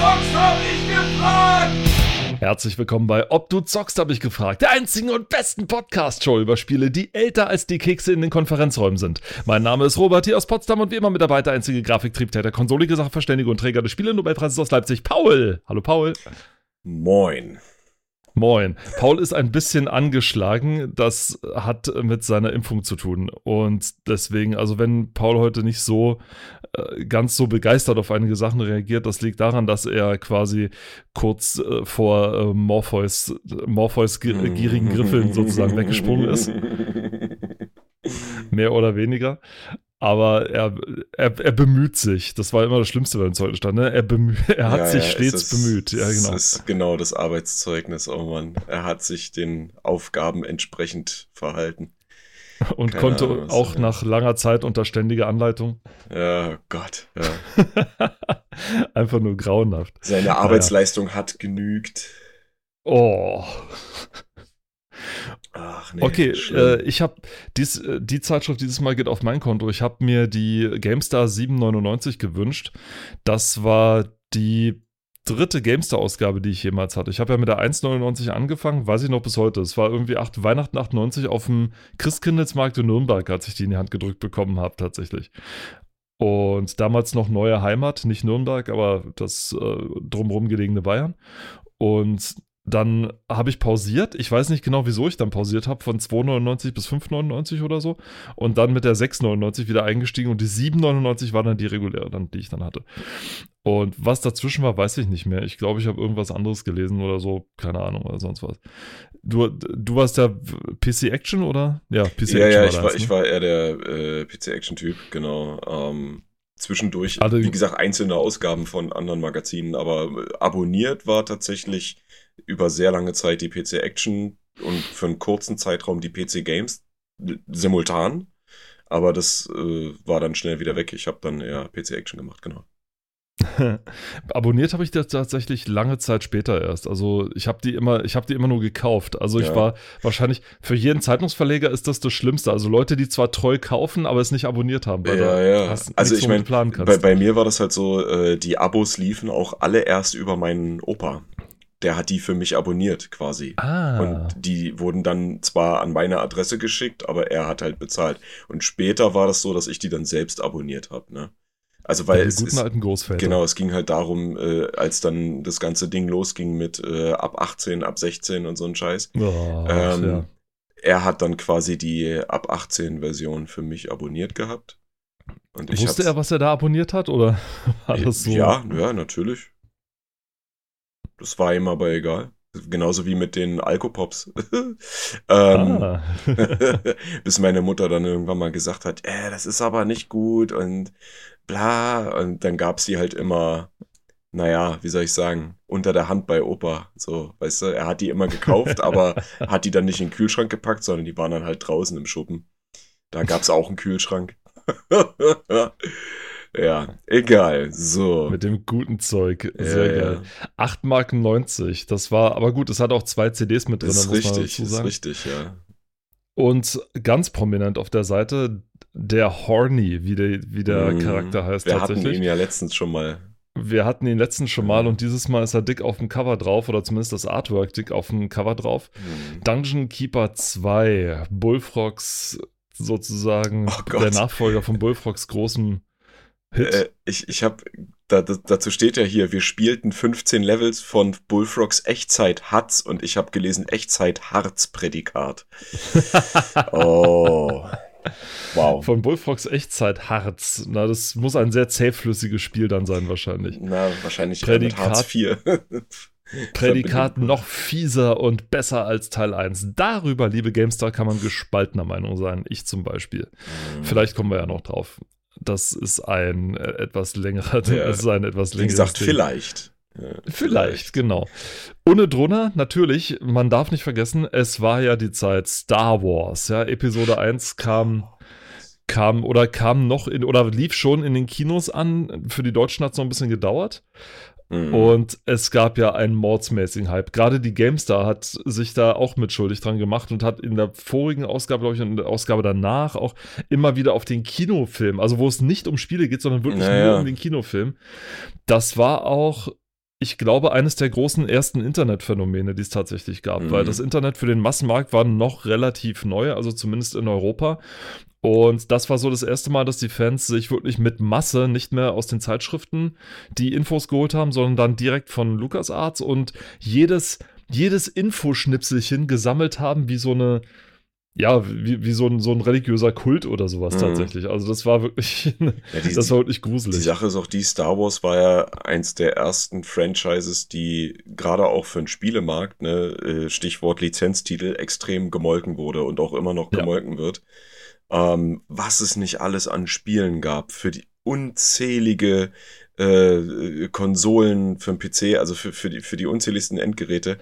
zockst, hab ich gefragt! Herzlich willkommen bei Ob du zockst, habe ich gefragt. Der einzigen und besten Podcast-Show über Spiele, die älter als die Kekse in den Konferenzräumen sind. Mein Name ist Robert hier aus Potsdam und wie immer mit dabei der einzige Grafiktriebtäter, konsolige Sachverständige und Träger des Spiele-Nobelpreises aus Leipzig, Paul. Hallo Paul. Moin. Moin. Paul ist ein bisschen angeschlagen. Das hat mit seiner Impfung zu tun. Und deswegen, also wenn Paul heute nicht so äh, ganz so begeistert auf einige Sachen reagiert, das liegt daran, dass er quasi kurz äh, vor äh, Morpheus, Morpheus gierigen Griffeln sozusagen weggesprungen ist. Mehr oder weniger. Aber er, er, er bemüht sich. Das war immer das Schlimmste bei dem Zeugenstand. Ne? Er, bemüht, er hat Ja, sich ja, stets ist- bemüht. Ja, genau. Das ist genau das Arbeitszeugnis, oh Mann. Er hat sich den Aufgaben entsprechend verhalten. Und keine konnte Ahnung, auch er- nach langer Zeit unter ständiger Anleitung. Ja, Gott. Ja. Einfach nur grauenhaft. Seine Arbeitsleistung hat genügt. Oh. Ach nee. Okay, äh, ich habe dies, äh, die Zeitschrift dieses Mal geht auf mein Konto. Ich habe mir die GameStar 799 gewünscht. Das war die dritte GameStar-Ausgabe, die ich jemals hatte. Ich habe ja mit der 1,99 angefangen, weiß ich noch bis heute. Es war irgendwie acht, Weihnachten 98 auf dem Christkindlesmarkt in Nürnberg, als ich die in die Hand gedrückt bekommen habe, tatsächlich. Und damals noch neue Heimat, nicht Nürnberg, aber das äh, drumherum gelegene Bayern. Und dann habe ich pausiert. Ich weiß nicht genau, wieso ich dann pausiert habe, von 2,99 bis 5,99 oder so. Und dann mit der 6,99 wieder eingestiegen und die 7,99 war dann die reguläre, dann, die ich dann hatte. Und was dazwischen war, weiß ich nicht mehr. Ich glaube, ich habe irgendwas anderes gelesen oder so. Keine Ahnung oder sonst was. Du, du warst ja PC Action oder? Ja, PC ja, Action ja, war ich war, deins, ich ne? war eher der äh, PC-Action-Typ, genau. Ähm, zwischendurch, Also- wie gesagt, einzelne Ausgaben von anderen Magazinen, aber abonniert war tatsächlich über sehr lange Zeit die PC-Action und für einen kurzen Zeitraum die PC-Games simultan. Aber das äh, war dann schnell wieder weg. Ich habe dann eher PC-Action gemacht, genau. Abonniert habe ich das tatsächlich lange Zeit später erst. Also ich habe die immer, ich habe die immer nur gekauft. Also ich Ja. war wahrscheinlich für jeden Zeitungsverleger ist das das Schlimmste. Also Leute, die zwar treu kaufen, aber es nicht abonniert haben, weil Ja, du ja. Also ich womit mein, du planen Bei, bei mir war das halt so, äh, die Abos liefen auch alle erst über meinen Opa. Der hat die für mich abonniert quasi. ah, Und die wurden dann zwar an meine Adresse geschickt, aber er hat halt bezahlt. Und später war das so, dass ich die dann selbst abonniert habe. Ne? Also weil die es guten ist, alten Großväter. genau, es ging halt darum, äh, als dann das ganze Ding losging mit äh, ab 18, ab 16 und so ein Scheiß. Oh, Ähm, ja. Er hat dann quasi die ab 18 Version für mich abonniert gehabt. Und ich Wusste er, was er da aboniert hat? Oder war das so? Ja, ja, natürlich. Das war ihm aber egal. Genauso wie mit den Alkopops. ähm, Ah. bis meine Mutter dann irgendwann mal gesagt hat, äh, das ist aber nicht gut und bla. Und dann gab's die halt immer, naja, wie soll ich sagen, unter der Hand bei Opa. So, weißt du, er hat die immer gekauft, aber hat die dann nicht in den Kühlschrank gepackt, sondern die waren dann halt draußen im Schuppen. Da gab's auch einen Kühlschrank. Ja, egal. So. Mit dem guten Zeug. Ja, Sehr ja. geil. 8 Marken 90. Das war, aber gut, es hat auch zwei CDs mit drin, Das ist richtig, ist richtig, ja. Und ganz prominent auf der Seite der Horny, wie der, wie der Mhm. Charakter heißt Wir hatten tatsächlich. ihn ja letztens schon mal. Wir hatten ihn letztens schon mal Mhm. und dieses Mal ist er dick auf dem Cover drauf oder zumindest das Artwork dick auf dem Cover drauf. Hm. Dungeon Keeper 2, Bullfrogs sozusagen, Oh der Nachfolger von Bullfrogs großem. Äh, ich ich habe, da, da, dazu steht ja hier, wir spielten 15 Levels von Bullfrogs Echtzeit Hatz und ich habe gelesen Echtzeit Harz Prädikat. Oh. Wow. Von Bullfrogs Echtzeit Harz. Na, das muss ein sehr zähflüssiges Spiel dann sein, wahrscheinlich. Na, wahrscheinlich Prädikat- mit Hartz IV. Prädikat noch fieser und besser als Teil 1. Darüber, liebe GameStar, kann man gespaltener Meinung sein. Ich zum Beispiel. Mhm. Vielleicht kommen wir ja noch drauf. Das ist ein äh, etwas längerer, Ja. das ist ein etwas Wie längeres gesagt, Ding. vielleicht. Ja, Vielleicht, genau. Ohne drunter, natürlich, man darf nicht vergessen, es war ja die Zeit Star Wars. Ja, Episode 1 kam, kam oder kam noch in oder lief schon in den Kinos an. Für die Deutschen hat es noch ein bisschen gedauert. Mhm. Und es gab ja einen mordsmäßigen Hype. Gerade die GameStar hat sich da auch mitschuldig dran gemacht und hat in der vorigen Ausgabe, glaube ich, und in der Ausgabe danach auch immer wieder auf den Kinofilm, also wo es nicht um Spiele geht, sondern wirklich Naja. nur um den Kinofilm. Das war auch ich glaube, eines der großen ersten Internetphänomene, die es tatsächlich gab, mhm. weil das Internet für den Massenmarkt war noch relativ neu, also zumindest in Europa. Und das war so das erste Mal, dass die Fans sich wirklich mit Masse nicht mehr aus den Zeitschriften die Infos geholt haben, sondern dann direkt von LucasArts und jedes, jedes Infoschnipselchen gesammelt haben, wie so eine, ja, wie, wie so, ein, so ein religiöser Kult oder sowas mhm. tatsächlich. Also das war wirklich, ja, die, das war wirklich gruselig. Die Sache ist auch die, Star Wars war ja eins der ersten Franchises, die gerade auch für den Spielemarkt, ne, äh, Stichwort Lizenztitel, extrem gemolken wurde und auch immer noch gemolken ja. wird. Ähm, was es nicht alles an Spielen gab für die unzählige äh, Konsolen für den PC, also für, für, die, für die unzähligsten Endgeräte.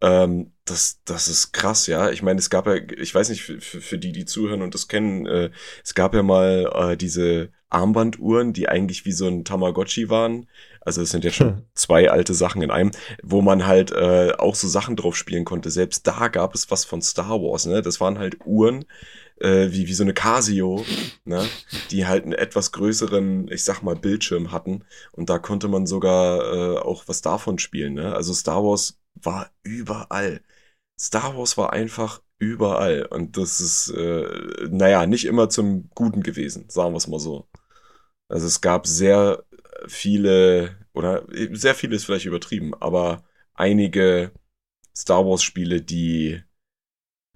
Ähm, das, das ist krass, ja. Ich meine, es gab ja, ich weiß nicht, für, für die, die zuhören und das kennen, äh, es gab ja mal äh, diese Armbanduhren, die eigentlich wie so ein Tamagotchi waren. Also es sind jetzt schon hm. zwei alte Sachen in einem, wo man halt äh, auch so Sachen drauf spielen konnte. Selbst da gab es was von Star Wars, ne? Das waren halt Uhren, äh, wie, wie so eine Casio, ne? die halt einen etwas größeren, ich sag mal, Bildschirm hatten. Und da konnte man sogar äh, auch was davon spielen. Ne? Also Star Wars war überall. Star Wars war einfach überall. Und das ist, äh, naja, nicht immer zum Guten gewesen, sagen wir es mal so. Also es gab sehr viele, oder sehr viele ist vielleicht übertrieben, aber einige Star Wars-Spiele, die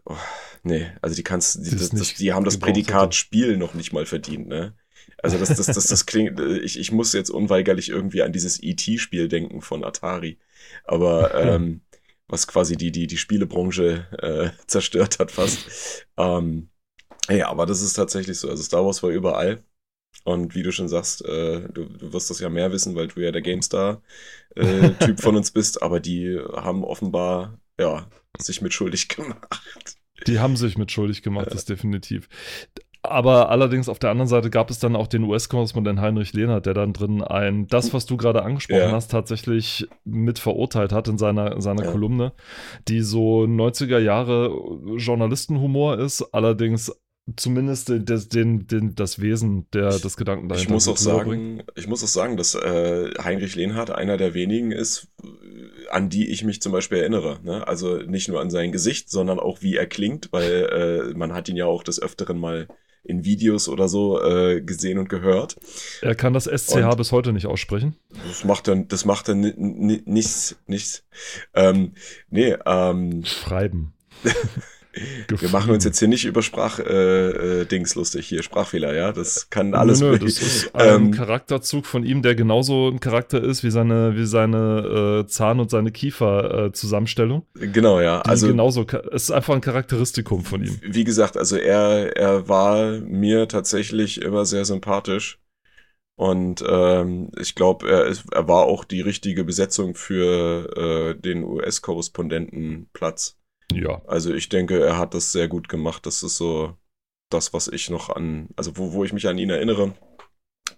oh, Nee, also die kannst, die, das, das, die haben das Prädikat. Spiel noch nicht mal verdient, ne? Also das, das, das, das klingt, ich, ich muss jetzt unweigerlich irgendwie an dieses E.T.-Spiel denken von Atari. Aber ähm, was quasi die, die, die Spielebranche äh, zerstört hat fast. Ähm, ja, aber das ist tatsächlich so. Also Star Wars war überall. Und wie du schon sagst, äh, du, du wirst das ja mehr wissen, weil du ja der GameStar-Typ äh, von uns bist, aber die haben offenbar ja, sich mit schuldig gemacht. Die haben sich mit schuldig gemacht, das definitiv. Aber allerdings auf der anderen Seite gab es dann auch den US-Korrespondent Heinrich Lehnert, der dann drin ein, das, was du gerade angesprochen ja. hast, tatsächlich mit verurteilt hat in seiner, seiner ja. Kolumne, die so 90er Jahre Journalistenhumor ist, allerdings zumindest den, den, den, das Wesen der, des Gedanken dahinter. Ich muss auch sagen, ich muss auch sagen, dass äh, Heinrich Lehnhardt einer der wenigen ist, an die ich mich zum Beispiel erinnere. Ne? Also nicht nur an sein Gesicht, sondern auch wie er klingt, weil äh, man hat ihn ja auch des Öfteren mal in Videos oder so äh, gesehen und gehört. Er kann das SCH und bis heute nicht aussprechen. Das macht er, das macht er nichts, nichts. Ähm, nee, ähm, Schreiben. Wir machen uns jetzt hier nicht über Sprachdings äh, äh, lustig, hier Sprachfehler, ja, das kann alles. Nö, nö, das ist ein ähm, Charakterzug von ihm, der genauso ein Charakter ist wie seine, wie seine äh, Zahn- und seine Kiefer-Zusammenstellung. Äh, genau, ja. Also genauso, es ist einfach ein Charakteristikum von ihm. Wie gesagt, also er, er war mir tatsächlich immer sehr sympathisch. Und ähm, ich glaube, er, er war auch die richtige Besetzung für äh, den US-Korrespondentenplatz. Ja. Also ich denke, er hat das sehr gut gemacht. Das ist so das, was ich noch an, also wo, wo ich mich an ihn erinnere.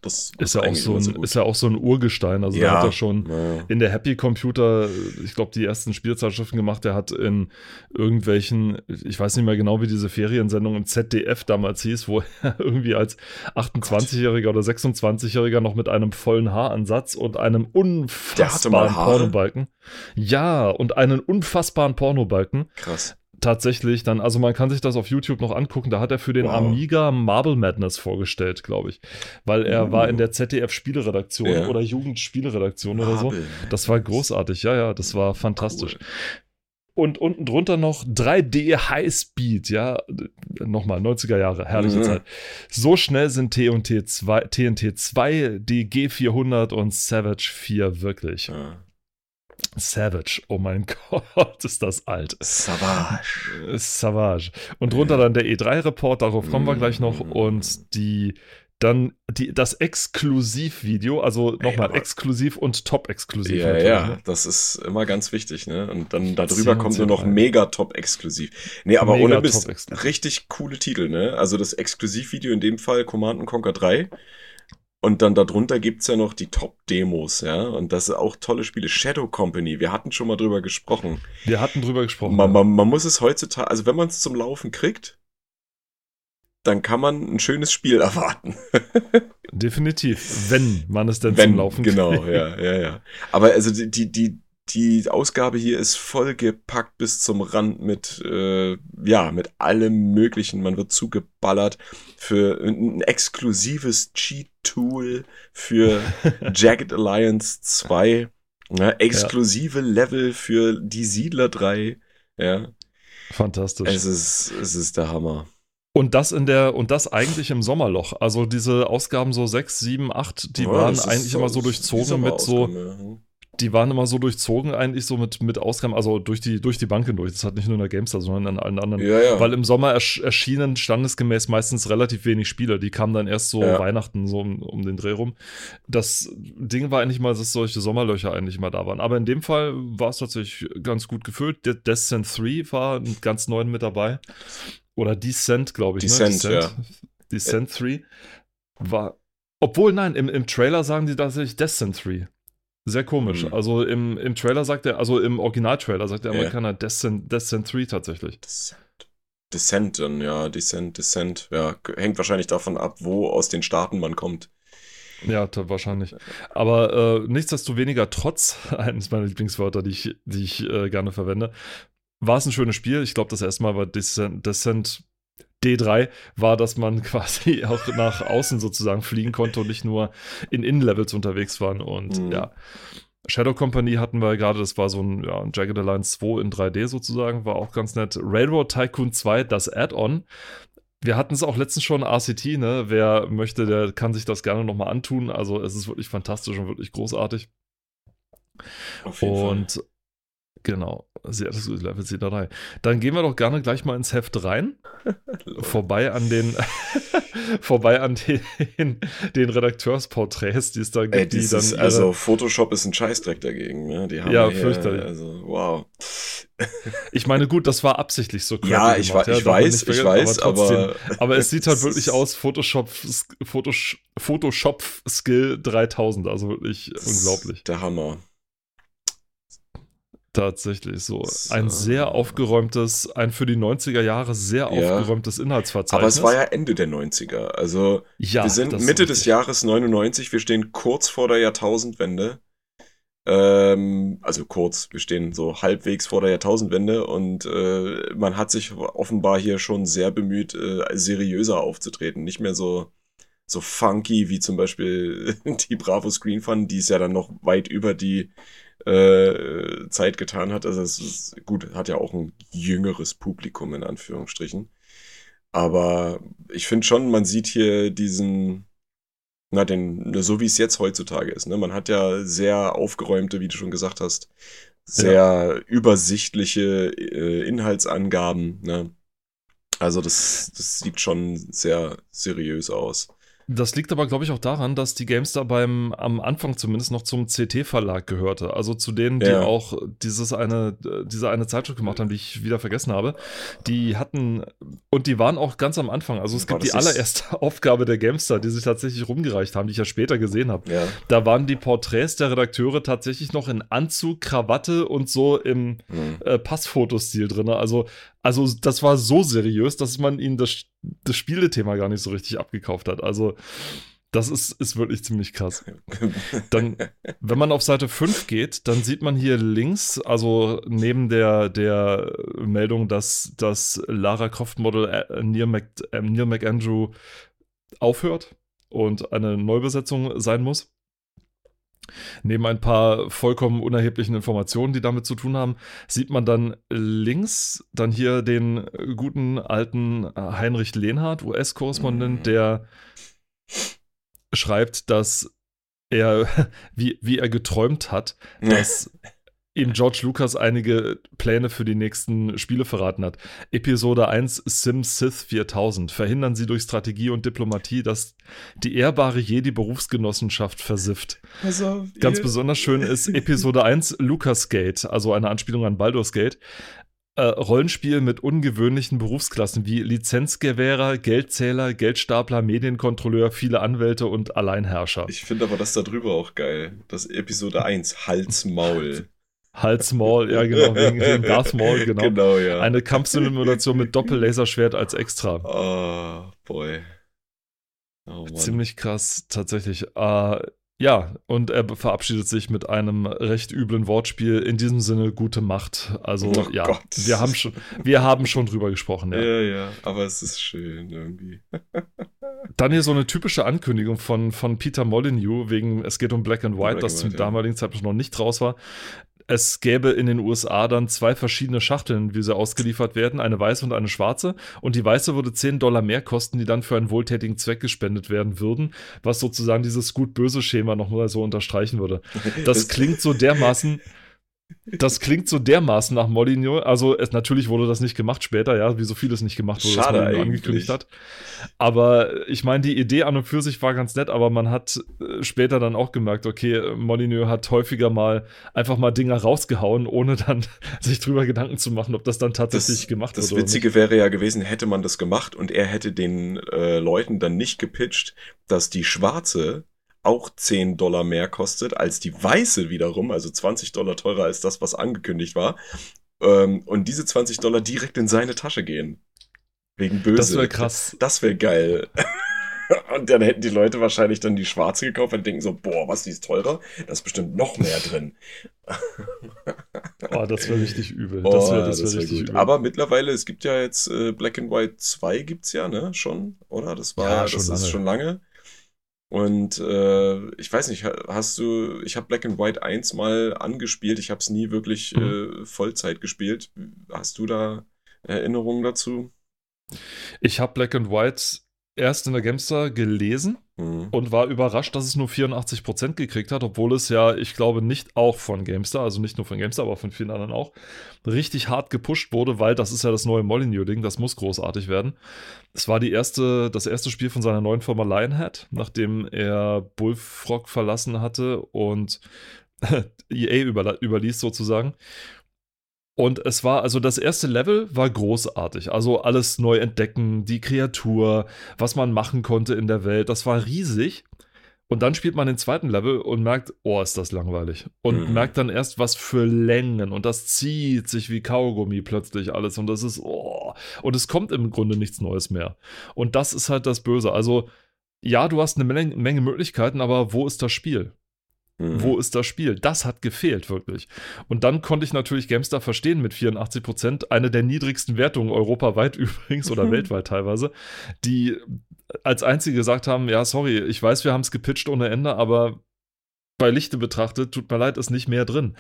Das ist ja, auch so ein, ist ja auch so ein Urgestein. Also ja, er hat ja schon ja. in der Happy Computer, ich glaube, die ersten Spielzeitschriften gemacht. Er hat in irgendwelchen, ich weiß nicht mehr genau, wie diese Feriensendung im ZDF damals hieß, wo er irgendwie als 28-Jähriger oder 26-Jähriger noch mit einem vollen Haaransatz und einem unfassbaren Pornobalken. Ja, und einen unfassbaren Pornobalken. Krass tatsächlich dann, also man kann sich das auf YouTube noch angucken, da hat er für den wow. Amiga Marble Madness vorgestellt, glaube ich. Weil er uh. war in der ZDF-Spieleredaktion ja. oder Jugendspieleredaktion oder so. Das war großartig, ja, ja, das war fantastisch. Cool. Und unten drunter noch 3D Highspeed, ja, nochmal 90er Jahre, herrliche mhm. Zeit. So schnell sind TNT 2, TNT 2, die G400 und Savage 4 wirklich. Ja. Savage, oh mein Gott, ist das alt. Savage. Savage. Und drunter dann der E3-Report, darauf kommen wir gleich noch. Und die dann die, das Exklusivvideo, also nochmal exklusiv und top-exklusiv. Ja, ja, ne? das ist immer ganz wichtig, ne? Und dann darüber kommt nur noch mega top-exklusiv. Nee, aber mega ohne Mist, richtig coole Titel, ne? Also das Exklusivvideo in dem Fall Command Conquer 3 und dann darunter gibt's ja noch die Top-Demos, ja. Und das sind auch tolle Spiele. Shadow Company, wir hatten schon mal drüber gesprochen. Wir hatten drüber gesprochen. Man, man, man muss es heutzutage, also wenn man es zum Laufen kriegt, dann kann man ein schönes Spiel erwarten. Definitiv, wenn man es denn Wenn, zum Laufen genau, kriegt. ja, ja, ja. Aber also die, die, die, die Ausgabe hier ist vollgepackt bis zum Rand mit, äh, ja, mit allem Möglichen. Man wird zugeballert für ein exklusives Cheat-Tool für Jagged Alliance 2. Ne, exklusive Level für die Siedler 3. Ja, Fantastisch. es ist, es ist der Hammer. Und das in der, und das eigentlich im Sommerloch. Also diese Ausgaben so 6, 7, 8, die Ja, waren eigentlich immer so durchzogen mit so, die waren immer so durchzogen eigentlich so mit, mit Ausgaben, also durch die, durch die Bank hindurch. Das hat nicht nur in der GameStar, sondern in allen anderen. Ja, ja. Weil im Sommer ersch erschienen standesgemäß meistens relativ wenig Spiele. Die kamen dann erst so Ja. Weihnachten so um, um den Dreh rum. Das Ding war eigentlich mal, dass solche Sommerlöcher eigentlich immer da waren. Aber in dem Fall war es tatsächlich ganz gut gefüllt. De Descent 3 war ganz neu mit dabei. Oder Descent, glaube ich. Descent, ne? ja. Descent 3 war. Obwohl, nein, im, im Trailer sagen die tatsächlich Descent 3. Sehr komisch. Hm. Also im, im Trailer sagt er, also im Original-Trailer sagt der. Amerikaner Descent, Descent 3 tatsächlich. Descent. Descent dann, ja, Descent, Descent. Ja, hängt wahrscheinlich davon ab, wo aus den Staaten man kommt. Ja, wahrscheinlich. Aber äh, nichtsdestoweniger, trotz eines meiner Lieblingswörter, die ich, die ich äh, gerne verwende, war es ein schönes Spiel. Ich glaube, das erste Mal war Descent, Descent D3 war, dass man quasi auch nach außen sozusagen fliegen konnte und nicht nur in Innenlevels unterwegs waren. Und Mhm. ja, Shadow Company hatten wir gerade, das war so ein, ja, Jagged Alliance 2 in 3D sozusagen, war auch ganz nett. Railroad Tycoon 2, das Add-on. Wir hatten es auch letztens schon RCT, ne? Wer möchte, der kann sich das gerne nochmal antun. Also es ist wirklich fantastisch und wirklich großartig. Auf jeden Und genau, sehr ist Level 10 3. Dann gehen wir doch gerne gleich mal ins Heft rein. Vorbei an den vorbei an den, den Redakteursporträts, die es da gibt, Ey, die dann also Photoshop ist ein Scheißdreck dagegen, ne? Die haben Ja, hier, fürchterlich. Also, wow. Ich meine, gut, das war absichtlich so Ja, ich, gemacht, ich darf man weiß, ich weiß, trotzdem. aber. Aber es sieht halt wirklich aus, Photoshop, Photosh- Photoshop Skill 3000, also wirklich unglaublich. Der Hammer. Tatsächlich so. So. Ein sehr aufgeräumtes, ein für die 90er Jahre sehr Ja. aufgeräumtes Inhaltsverzeichnis. Aber es war ja Ende der 90er. Also, ja, wir sind ist Mitte des. Jahres 99, wir stehen kurz vor der Jahrtausendwende. Ähm, also kurz, wir stehen so halbwegs vor der Jahrtausendwende und äh, man hat sich offenbar hier schon sehr bemüht, äh, seriöser aufzutreten. Nicht mehr so, so funky wie zum Beispiel die Bravo Screen Fun, die es ja dann noch weit über die äh, Zeit getan hat. Also es ist gut, hat ja auch ein jüngeres Publikum in Anführungsstrichen. Aber ich finde schon, man sieht hier diesen, na, den, so wie es jetzt heutzutage ist. Ne? Man hat ja sehr aufgeräumte, wie du schon gesagt hast, sehr übersichtliche äh, Inhaltsangaben. Ne? Also das, das sieht schon sehr seriös aus. Das liegt aber, glaube ich, auch daran, dass die GameStar beim, am Anfang zumindest noch zum CT-Verlag gehörte. Also zu denen, die Ja. auch dieses eine, diese eine Zeitschrift gemacht haben, die ich wieder vergessen habe. Die hatten, und die waren auch ganz am Anfang. Also es War gibt die allererste Aufgabe der GameStar, die sie tatsächlich rumgereicht haben, die ich ja später gesehen habe. Ja. Da waren die Porträts der Redakteure tatsächlich noch in Anzug, Krawatte und so im Hm. äh, Passfotostil drin. Also, also das war so seriös, dass man ihnen das, das Spielethema gar nicht so richtig abgekauft hat. Also das ist, ist wirklich ziemlich krass. Dann, wenn man auf Seite 5 geht, dann sieht man hier links, also neben der, der Meldung, dass das Lara Croft Model äh, Neil, Mc, äh, Neil McAndrew aufhört und eine Neubesetzung sein muss. Neben ein paar vollkommen unerheblichen Informationen, die damit zu tun haben, sieht man dann links dann hier den guten alten Heinrich Lehnhardt, US-Korrespondent, Mhm. der schreibt, dass er, wie, wie er geträumt hat, dass ihm George Lucas einige Pläne für die nächsten Spiele verraten hat. Episode 1 Sim Sith 4000. Verhindern Sie durch Strategie und Diplomatie, dass die ehrbare Jedi-Berufsgenossenschaft versifft. Also, Ganz ihr- besonders schön ist Episode 1 Lucas Gate, also eine Anspielung an Baldur's Gate. Äh, Rollenspiel mit ungewöhnlichen Berufsklassen wie Lizenzgewährer, Geldzähler, Geldstapler, Medienkontrolleur, viele Anwälte und Alleinherrscher. Ich finde aber das da drüber auch geil. Das Episode 1, Hals, Maul. Hals Maul, ja genau, wegen, wegen Darth Maul, genau. Genau, ja. Eine Kampfsimulation mit Doppellaserschwert als extra. oh, boy. Oh. Ziemlich krass, tatsächlich. Äh, ja, und er verabschiedet sich mit einem recht üblen Wortspiel. In diesem Sinne, gute Macht. Also, Oh ja, Gott. wir haben, schon, wir haben schon drüber gesprochen. Ja. Ja, ja, aber es ist schön irgendwie. Dann hier so eine typische Ankündigung von, von Peter Molyneux, wegen es geht um Black and White, Black das zum damaligen Zeitpunkt noch nicht raus war. Es gäbe in den USA dann zwei verschiedene Schachteln, wie sie ausgeliefert werden, eine weiße und eine schwarze. Und die weiße würde 10 Dollar mehr kosten, die dann für einen wohltätigen Zweck gespendet werden würden, was sozusagen dieses gut-böse-Schema nochmal so unterstreichen würde. Das klingt so dermaßen, das klingt so dermaßen nach Molyneux. Also es, natürlich wurde das nicht gemacht später, ja, wie so vieles nicht gemacht wurde, Schade Molyneux eigentlich. angekündigt hat. Aber ich meine, die Idee an und für sich war ganz nett, aber man hat äh, später dann auch gemerkt, okay, Molyneux hat häufiger mal einfach mal Dinger rausgehauen, ohne dann sich drüber Gedanken zu machen, ob das dann tatsächlich Das, gemacht das wird. Witzige wäre ja gewesen, hätte man das gemacht und er hätte den äh, Leuten dann nicht gepitcht, dass die schwarze auch 10 Dollar mehr kostet als die weiße wiederum, also 20 Dollar teurer als das, was angekündigt war. Ähm, und diese 20 Dollar direkt in seine Tasche gehen. Wegen böse. Das wäre krass. Das wäre geil. Und dann hätten die Leute wahrscheinlich dann die schwarze gekauft und denken so, boah, was, die ist teurer? Da ist bestimmt noch mehr drin. Oh, das wäre richtig übel. Oh, das wäre das wär wär richtig gut. übel. Aber mittlerweile, es gibt ja jetzt äh, Black and White 2 gibt's ja, ne? Schon, oder? Das war, Ja, das schon ist lange. schon lange. Und äh, ich weiß nicht, ha- hast du, ich habe Black and White 1 mal angespielt, ich habe es nie wirklich Mhm. äh, Vollzeit gespielt. Hast du da Erinnerungen dazu? Ich habe Black and White erst in der Gamestar gelesen Hm. und war überrascht, dass es nur 84% gekriegt hat, obwohl es ja, ich glaube, nicht auch von GameStar, also nicht nur von GameStar, aber von vielen anderen auch, richtig hart gepusht wurde, weil das ist ja das neue Molyneux-Ding, das muss großartig werden. Es war die erste, das erste Spiel von seiner neuen Firma Lionhead, nachdem er Bullfrog verlassen hatte und EA überließ sozusagen. Und es war, also das erste Level war großartig. Also alles neu entdecken, die Kreatur, was man machen konnte in der Welt, das war riesig. Und dann spielt man den zweiten Level und merkt, oh, ist das langweilig. Und Mhm. merkt dann erst, was für Längen. Und das zieht sich wie Kaugummi plötzlich alles. Und das ist, oh. Und es kommt im Grunde nichts Neues mehr. Und das ist halt das Böse. Also, ja, du hast eine Menge, Menge Möglichkeiten, aber wo ist das Spiel? Hm. Wo ist das Spiel? Das hat gefehlt, wirklich. Und dann konnte ich natürlich GameStar verstehen mit 84 Prozent, eine der niedrigsten Wertungen europaweit übrigens oder Mhm. weltweit teilweise, die als einzige gesagt haben, ja, sorry, ich weiß, wir haben es gepitcht ohne Ende, aber bei Lichte betrachtet, tut mir leid, ist nicht mehr drin.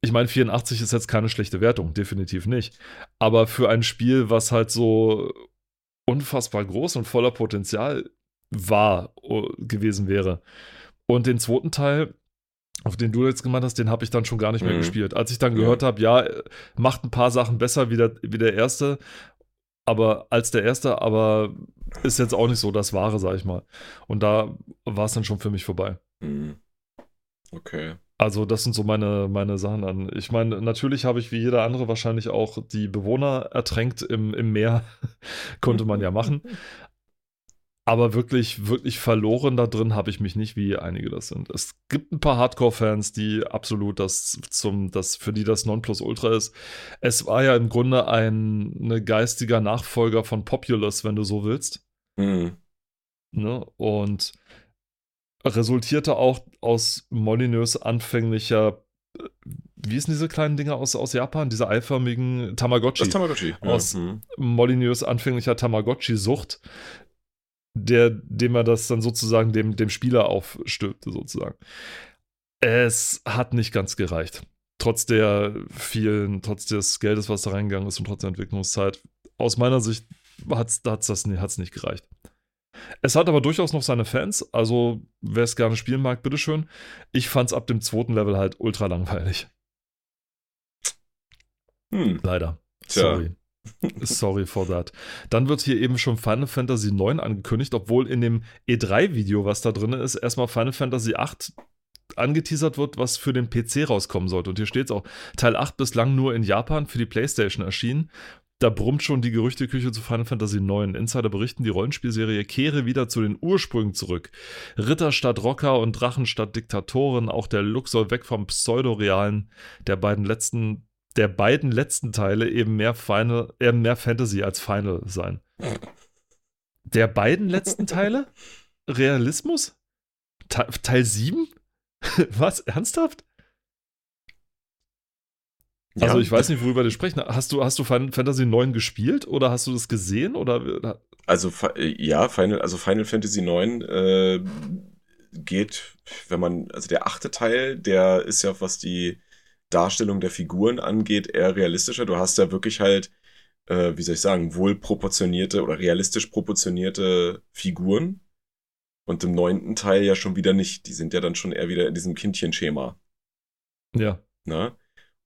Ich meine, 84 ist jetzt keine schlechte Wertung, definitiv nicht. Aber für ein Spiel, was halt so unfassbar groß und voller Potenzial war, o- gewesen wäre. Und den zweiten Teil, auf den du jetzt gemacht hast, den habe ich dann schon gar nicht mehr Mhm. gespielt. Als ich dann Ja. gehört habe, ja, macht ein paar Sachen besser wie der, wie der erste, aber als der erste, aber ist jetzt auch nicht so das Wahre, sag ich mal. Und da war es dann schon für mich vorbei. Hm. Okay. Also, das sind so meine, meine Sachen an. Ich meine, natürlich habe ich wie jeder andere wahrscheinlich auch die Bewohner ertränkt im, im Meer. Konnte man ja machen. Aber wirklich, wirklich verloren da drin habe ich mich nicht, wie einige das sind. Es gibt ein paar Hardcore-Fans, die absolut das zum, das, für die das Nonplusultra ist. Es war ja im Grunde ein ne geistiger Nachfolger von Populous, wenn du so willst. Hm. Ne? Und resultierte auch aus Molyneux anfänglicher, äh, wie hießen diese kleinen Dinger aus, aus Japan, diese eiförmigen Tamagotchi? Das Tamagotchi. Ja. Aus- Hm. Molyneux anfänglicher Tamagotchi-Sucht, der, dem er das dann sozusagen dem, dem Spieler aufstülpte, sozusagen. Es hat nicht ganz gereicht. Trotz der vielen, trotz des Geldes, was da reingegangen ist und trotz der Entwicklungszeit. Aus meiner Sicht hat es das nie- hat's nicht gereicht. Es hat aber durchaus noch seine Fans, also wer es gerne spielen mag, bitteschön. Ich fand es ab dem zweiten Level halt ultra langweilig. Hm. Leider. Tja. Sorry. Sorry for that. Dann wird hier eben schon Final Fantasy 9 angekündigt, obwohl in dem E3-Video, was da drin ist, erstmal Final Fantasy 8 angeteasert wird, was für den PC rauskommen sollte. Und hier steht es auch, Teil 8 bislang nur in Japan für die PlayStation erschienen. da brummt schon die Gerüchteküche zu Final Fantasy IX. Insider berichten, die Rollenspielserie kehre wieder zu den Ursprüngen zurück. Ritter statt Rocker und Drachen statt Diktatoren. Auch der Look soll weg vom Pseudorealen der beiden letzten, der beiden letzten Teile eben mehr Final, eben mehr Fantasy als Final sein. Der beiden letzten Teile? Realismus? Te Teil 7? Was? Ernsthaft? Ja, also ich weiß nicht, worüber wir sprechen. Hast du, hast du Final Fantasy 9 gespielt oder hast du das gesehen? Oder? Also äh, ja, Final, also Final Fantasy 9 äh, geht, wenn man, also der achte Teil, der ist ja, was die Darstellung der Figuren angeht, eher realistischer. Du hast ja wirklich halt, äh, wie soll ich sagen, wohl proportionierte oder realistisch proportionierte Figuren. Und im neunten Teil ja schon wieder nicht. Die sind ja dann schon eher wieder in diesem Kindchenschema. Ja. Ne?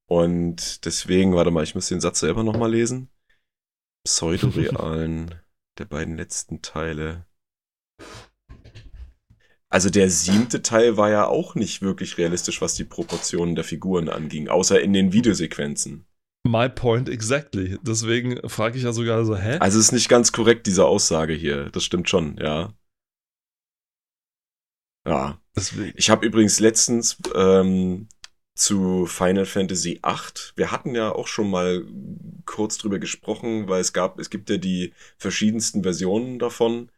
Und deswegen, warte mal, ich muss den Satz selber nochmal lesen. Pseudorealen der beiden letzten Teile. Also der siebte Teil war ja auch nicht wirklich realistisch, was die Proportionen der Figuren anging, außer in den Videosequenzen. My point exactly. Deswegen frage ich ja sogar so, hä? Also es ist nicht ganz korrekt, diese Aussage hier. Das stimmt schon, ja. Ja. Deswegen. Ich habe übrigens letztens ähm, zu Final Fantasy VIII, wir hatten ja auch schon mal kurz drüber gesprochen, weil es gab, es gibt ja die verschiedensten Versionen davon,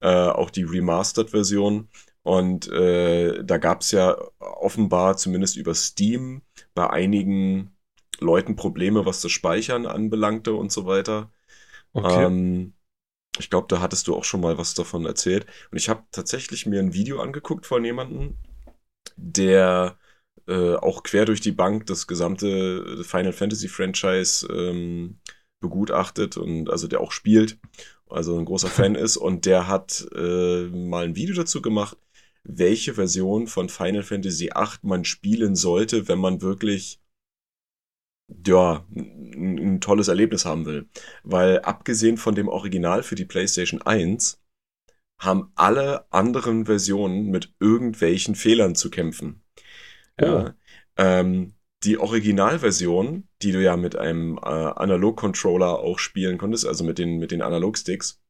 äh, auch die Remastered-Version. Und äh, da gab es ja offenbar, zumindest über Steam, bei einigen Leuten Probleme, was das Speichern anbelangte und so weiter. Okay. Ähm, ich glaube, da hattest du auch schon mal was davon erzählt. Und ich habe tatsächlich mir ein Video angeguckt von jemandem, der äh, auch quer durch die Bank das gesamte Final Fantasy Franchise ähm, begutachtet und also der auch spielt, also ein großer Fan ist. Und der hat äh, mal ein Video dazu gemacht, welche Version von Final Fantasy VIII man spielen sollte, wenn man wirklich ja, ein, ein tolles Erlebnis haben will. Weil abgesehen von dem Original für die PlayStation 1 haben alle anderen Versionen mit irgendwelchen Fehlern zu kämpfen. Ja. Ähm, die Originalversion, die du ja mit einem äh, Analog-Controller auch spielen konntest, also mit den, mit den Analog-Sticks,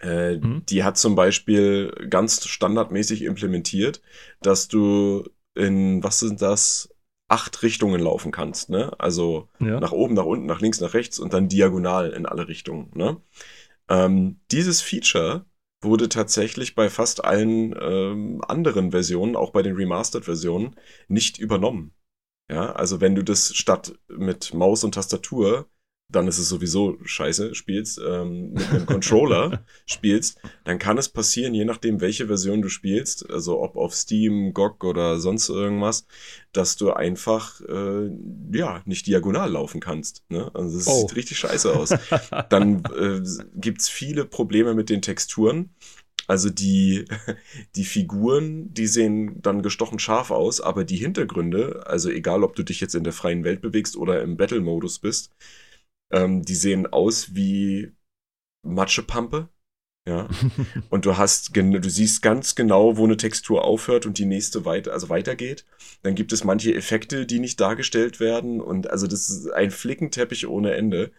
äh, Mhm. die hat zum Beispiel ganz standardmäßig implementiert, dass du in, was sind das, acht Richtungen laufen kannst, ne? Also ja. nach oben, nach unten, nach links, nach rechts und dann diagonal in alle Richtungen. Ne? Ähm, dieses Feature wurde tatsächlich bei fast allen ähm, anderen Versionen, auch bei den Remastered-Versionen, nicht übernommen. Ja, also wenn du das statt mit Maus und Tastatur, dann ist es sowieso scheiße, spielst, ähm, mit einem Controller spielst, dann kann es passieren, je nachdem, welche Version du spielst, also ob auf Steam, GOG oder sonst irgendwas, dass du einfach, äh, ja, nicht diagonal laufen kannst. Ne? Also das Oh. sieht richtig scheiße aus. Dann äh, gibt's viele Probleme mit den Texturen. Also die, die Figuren, die sehen dann gestochen scharf aus, aber die Hintergründe, also egal ob du dich jetzt in der freien Welt bewegst oder im Battle-Modus bist, ähm, die sehen aus wie Matschepampe. Ja. Und du hast, du siehst ganz genau, wo eine Textur aufhört und die nächste weiter, also weitergeht. Dann gibt es manche Effekte, die nicht dargestellt werden. Und also das ist ein Flickenteppich ohne Ende.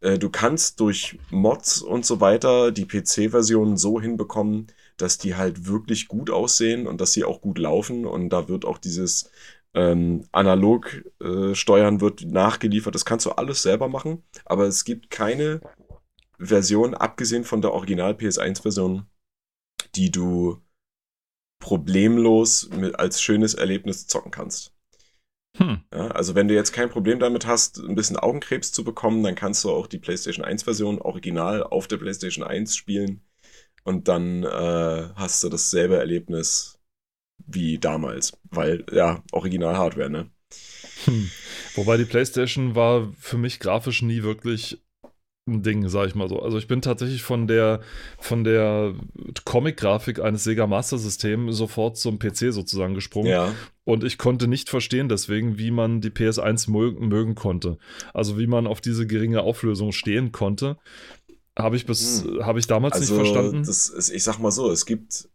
Äh, Du kannst durch Mods und so weiter die PC-Version so hinbekommen, dass die halt wirklich gut aussehen und dass sie auch gut laufen. Und da wird auch dieses ähm, analog äh, Steuern wird nachgeliefert. Das kannst du alles selber machen, aber es gibt keine Version, abgesehen von der Original PS1-Version, die du problemlos mit, als schönes Erlebnis zocken kannst. Hm. Ja, also wenn du jetzt kein Problem damit hast, ein bisschen Augenkrebs zu bekommen, dann kannst du auch die PlayStation 1-Version original auf der PlayStation 1 spielen und dann äh, hast du dasselbe Erlebnis wie damals, weil ja, Original-Hardware, ne? Hm. Wobei die PlayStation war für mich grafisch nie wirklich ein Ding, sag ich mal so. Also ich bin tatsächlich von der von der Comic-Grafik eines Sega Master System sofort zum PC sozusagen gesprungen Ja, und ich konnte nicht verstehen deswegen, wie man die PS1 mögen, mögen konnte. Also wie man auf diese geringe Auflösung stehen konnte, habe ich bis Hm. habe ich damals also nicht verstanden. ist, ich sag mal so, es gibt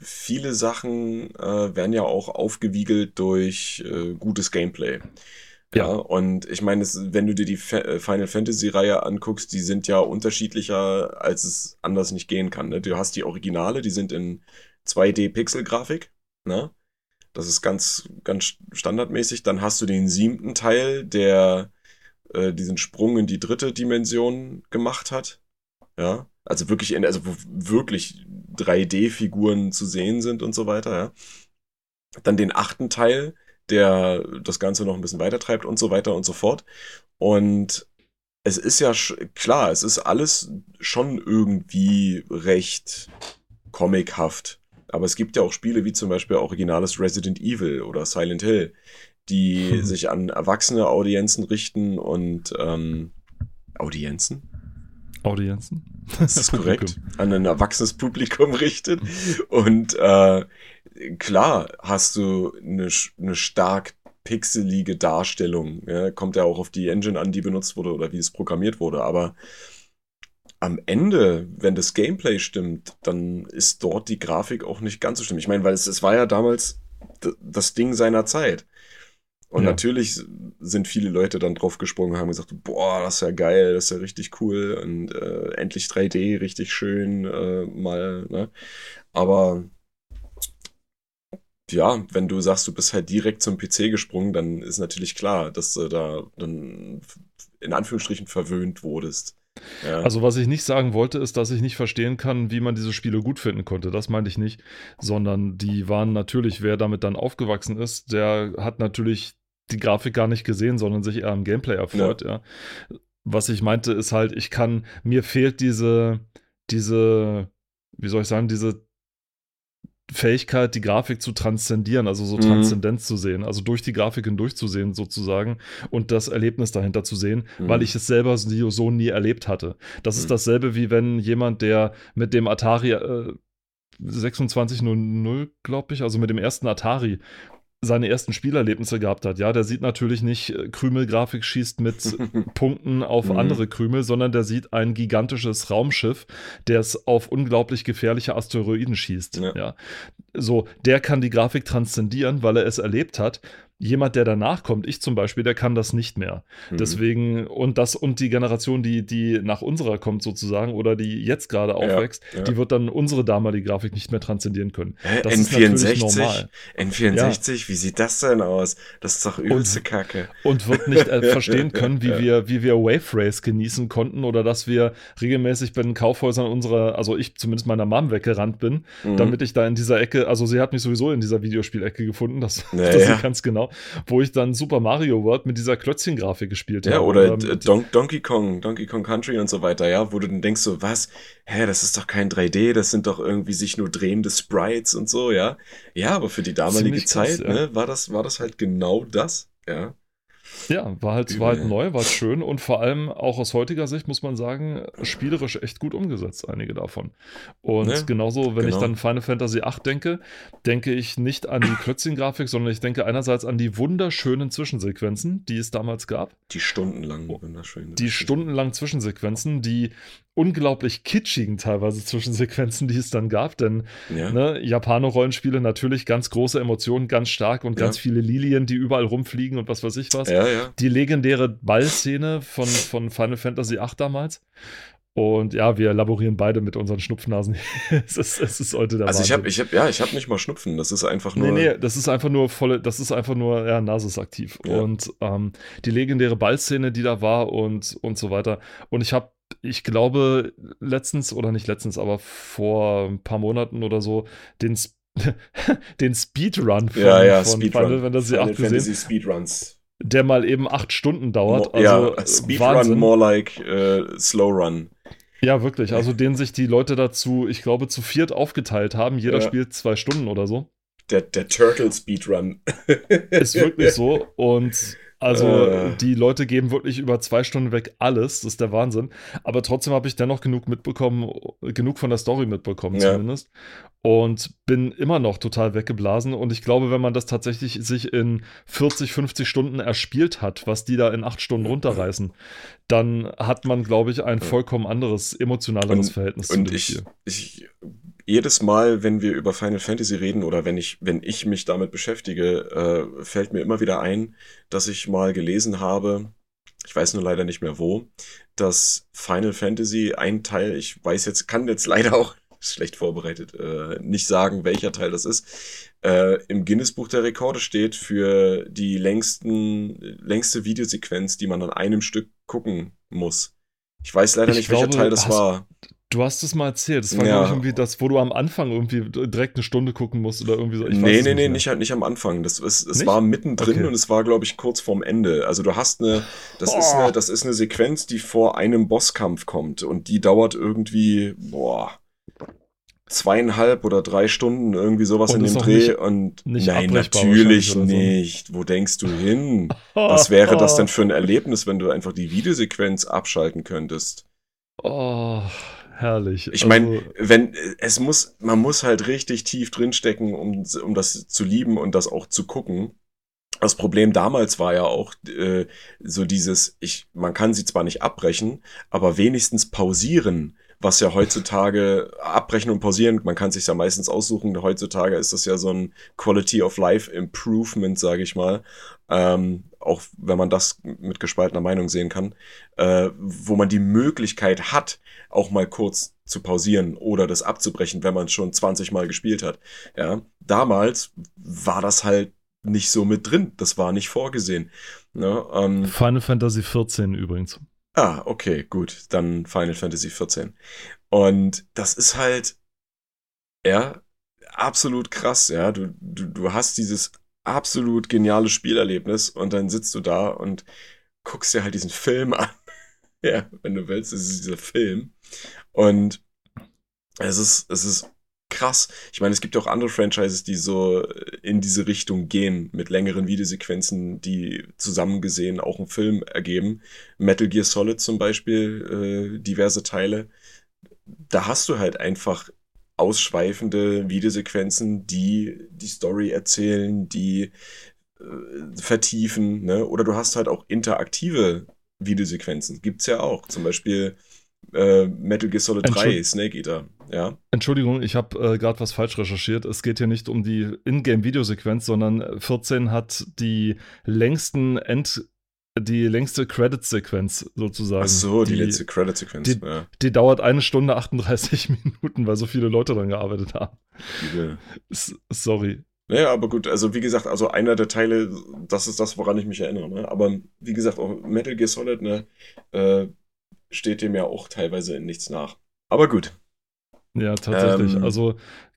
viele Sachen äh, werden ja auch aufgewiegelt durch äh, gutes Gameplay. Ja, Ja. und ich meine, wenn du dir die Fa- äh, Final Fantasy Reihe anguckst, die sind ja unterschiedlicher, als es anders nicht gehen kann. Ne? Du hast die Originale, die sind in 2D Pixel-Grafik, ne? Das ist ganz, ganz standardmäßig. Dann hast du den siebten Teil, der äh, diesen Sprung in die dritte Dimension gemacht hat. Ja, also wirklich, in, also wo wirklich 3D-Figuren zu sehen sind und so weiter, ja. Dann den achten Teil, der das Ganze noch ein bisschen weiter treibt und so weiter und so fort. Und es ist ja klar, es ist alles schon irgendwie recht comichaft. Aber es gibt ja auch Spiele wie zum Beispiel originales Resident Evil oder Silent Hill, die Hm. sich an erwachsene Audienzen richten und ähm, Audienzen? Audienzen. Ist das korrekt? Publikum. An ein erwachsenes Publikum richtet. Und äh, klar hast du eine, eine stark pixelige Darstellung. Ja? Kommt ja auch auf die Engine an, die benutzt wurde oder wie es programmiert wurde. Aber am Ende, wenn das Gameplay stimmt, dann ist dort die Grafik auch nicht ganz so schlimm. Ich meine, weil es, es war ja damals das Ding seiner Zeit. Und Ja. natürlich sind viele Leute dann drauf gesprungen und haben gesagt, boah, das ist ja geil, das ist ja richtig cool und äh, endlich 3D, richtig schön äh, mal. Ne? Aber ja, wenn du sagst, du bist halt direkt zum PC gesprungen, dann ist natürlich klar, dass du da dann in Anführungsstrichen verwöhnt wurdest. Ja. Also was ich nicht sagen wollte, ist, dass ich nicht verstehen kann, wie man diese Spiele gut finden konnte. Das meinte ich nicht, sondern die waren natürlich, wer damit dann aufgewachsen ist, der hat natürlich die Grafik gar nicht gesehen, sondern sich eher am Gameplay erfreut. Ja. Was ich meinte, ist halt, ich kann, mir fehlt diese, diese, wie soll ich sagen, diese Fähigkeit, die Grafik zu transzendieren, also so Mhm. Transzendenz zu sehen, also durch die Grafik hindurchzusehen sozusagen und das Erlebnis dahinter zu sehen, Mhm. weil ich es selber so so nie erlebt hatte. Das ist Mhm. dasselbe wie wenn jemand, der mit dem Atari äh, 2600, glaube ich, also mit dem ersten Atari seine ersten Spielerlebnisse gehabt hat. Ja, der sieht natürlich nicht äh, Krümelgrafik schießt mit Punkten auf Mhm. andere Krümel, sondern der sieht ein gigantisches Raumschiff, der es auf unglaublich gefährliche Asteroiden schießt. Ja. Ja. So, der kann die Grafik transzendieren, weil er es erlebt hat. Jemand, der danach kommt, ich zum Beispiel, der kann das nicht mehr. Mhm. Deswegen, und das und die Generation, die, die nach unserer kommt sozusagen oder die jetzt gerade aufwächst, ja. die wird dann unsere damalige Grafik nicht mehr transzendieren können. Hä, Das ist natürlich N64? normal. N64, wie sieht das denn aus? Das ist doch übelste Kacke. Und wird nicht äh, verstehen können, wie Ja. wir, wie wir Wave Race genießen konnten oder dass wir regelmäßig bei den Kaufhäusern unserer, also ich zumindest meiner Mom weggerannt bin, Mhm. damit ich da in dieser Ecke, also sie hat mich sowieso in dieser Videospielecke gefunden, das, Ja, das ja. ist ganz genau, wo ich dann Super Mario World mit dieser Klötzchen-Grafik gespielt Ja, habe. oder mit- äh, Don Donkey Kong, Donkey Kong Country und so weiter, ja, wo du dann denkst so, was? Hä, das ist doch kein 3D, das sind doch irgendwie sich nur drehende Sprites und so, ja. Ja, aber für die damalige krass, Zeit, ja. ne, war das, war das halt genau das, ja. Ja, war halt, war halt neu, war schön und vor allem auch aus heutiger Sicht muss man sagen, spielerisch echt gut umgesetzt, einige davon. Und Ne? genauso, wenn ich Genau. dann Final Fantasy VIII denke, denke ich nicht an die Klötzchen-Grafik, sondern ich denke einerseits an die wunderschönen Zwischensequenzen, die es damals gab. Die stundenlang, Oh, wunderschön. Die stundenlangen Zwischensequenzen, die unglaublich kitschigen teilweise Zwischensequenzen, die es dann gab, denn Ja, Ne, Japaner-Rollenspiele natürlich ganz große Emotionen, ganz stark und Ja. ganz viele Lilien, die überall rumfliegen und was weiß ich was. ja. Die legendäre Ballszene von, von Final Fantasy VIII damals. Und ja, wir laborieren beide mit unseren Schnupfnasen. es, ist, es ist heute der Also ich habe, ich habe, ja, ich habe nicht mal Schnupfen, das ist einfach nur. Nee, nee, das ist einfach nur volle, das ist einfach nur, ja, Nase ist aktiv. Ja. Und ähm, die legendäre Ballszene, die da war und, und so weiter. Und ich habe, ich glaube, letztens, oder nicht letztens, aber vor ein paar Monaten oder so, den, Sp- den Speedrun von, ja, ja, von Speedrun. Final Fantasy Final 8 gesehen, Speedruns. der mal eben acht Stunden dauert. Mo- ja, Also, äh, Speedrun Wahnsinn. more like äh, Slow Run. Ja, wirklich. Also den sich die Leute dazu, ich glaube, zu viert aufgeteilt haben. Jeder Ja. spielt zwei Stunden oder so. Der, der Turtle Speedrun. Ist wirklich so. Und also Äh. die Leute geben wirklich über zwei Stunden weg alles. Das ist der Wahnsinn. Aber trotzdem habe ich dennoch genug mitbekommen, genug von der Story mitbekommen Ja. zumindest. Und bin immer noch total weggeblasen. Und ich glaube, wenn man das tatsächlich sich in 40, 50 Stunden erspielt hat, was die da in acht Stunden runterreißen, dann hat man, glaube ich, ein vollkommen anderes, emotionaleres Und- Verhältnis zu Und dem ich, Spiel. ich jedes Mal, wenn wir über Final Fantasy reden oder wenn ich, wenn ich mich damit beschäftige, äh, fällt mir immer wieder ein, dass ich mal gelesen habe, ich weiß nur leider nicht mehr wo, dass Final Fantasy ein Teil, ich weiß jetzt, kann jetzt leider auch schlecht vorbereitet, äh, nicht sagen, welcher Teil das ist, äh, im Guinness-Buch der Rekorde steht für die längsten, längste Videosequenz, die man an einem Stück gucken muss. Ich weiß leider Ich nicht, welcher glaube, Teil das hast- war. Du hast es mal erzählt. Das war, Ja. irgendwie das, wo du am Anfang irgendwie direkt eine Stunde gucken musst oder irgendwie so. Ich nee, nee, nee, nicht, halt nicht am Anfang. Das ist, es Nicht? war mittendrin Okay. und es war, glaube ich, kurz vorm Ende. Also du hast eine, das ist Oh. eine, das ist eine Sequenz, die vor einem Bosskampf kommt und die dauert irgendwie, boah, zweieinhalb oder drei Stunden, irgendwie sowas Und in ist dem Dreh nicht- und nicht nein, natürlich oder so. nicht. Wo denkst du hin? Was wäre das denn für ein Erlebnis, wenn du einfach die Videosequenz abschalten könntest? Oh, herrlich. Ich meine, Also, wenn es muss, man muss halt richtig tief drinstecken, um, um das zu lieben und das auch zu gucken. Das Problem damals war ja auch äh, so dieses, ich, man kann sie zwar nicht abbrechen, aber wenigstens pausieren, was ja heutzutage abbrechen und pausieren, man kann sich ja meistens aussuchen. Heutzutage ist das ja so ein Quality of Life Improvement, sage ich mal. Ähm, auch wenn man das mit gespaltener Meinung sehen kann, äh, wo man die Möglichkeit hat, auch mal kurz zu pausieren oder das abzubrechen, wenn man schon 20 Mal gespielt hat. Ja, damals war das halt nicht so mit drin. Das war nicht vorgesehen. Ne? Ähm, Final Fantasy 14 übrigens. Ah, okay, gut. Dann Final Fantasy 14. Und das ist halt, ja, absolut krass, ja. Du, du, du hast dieses absolut geniale Spielerlebnis und dann sitzt du da und guckst dir halt diesen Film an. ja, wenn du willst, es ist dieser Film. Und es ist, es ist krass. Ich meine, es gibt auch andere Franchises, die so in diese Richtung gehen, mit längeren Videosequenzen, die zusammengesehen auch einen Film ergeben. Metal Gear Solid zum Beispiel, äh, diverse Teile. Da hast du halt einfach ausschweifende Videosequenzen, die die Story erzählen, die äh, vertiefen, ne? Oder du hast halt auch interaktive Videosequenzen. Gibt's ja auch. Zum Beispiel äh, Metal Gear Solid 3, Entschuld- Snake Eater, ja. Entschuldigung, ich habe äh, gerade was falsch recherchiert. Es geht hier nicht um die Ingame-Videosequenz, sondern 14 hat die längsten End, die längste Credit-Sequenz sozusagen. Ach so, die, letzte Credit-Sequenz. die- ja, Die dauert eine Stunde 38 Minuten, weil so viele Leute dran gearbeitet haben. S sorry. Naja, aber gut, also wie gesagt, also einer der Teile, das ist das, woran ich mich erinnere. Ne? Aber wie gesagt, auch Metal Gear Solid, ne, äh, steht dem ja auch teilweise in nichts nach. Aber gut. Ja, tatsächlich. Ähm. also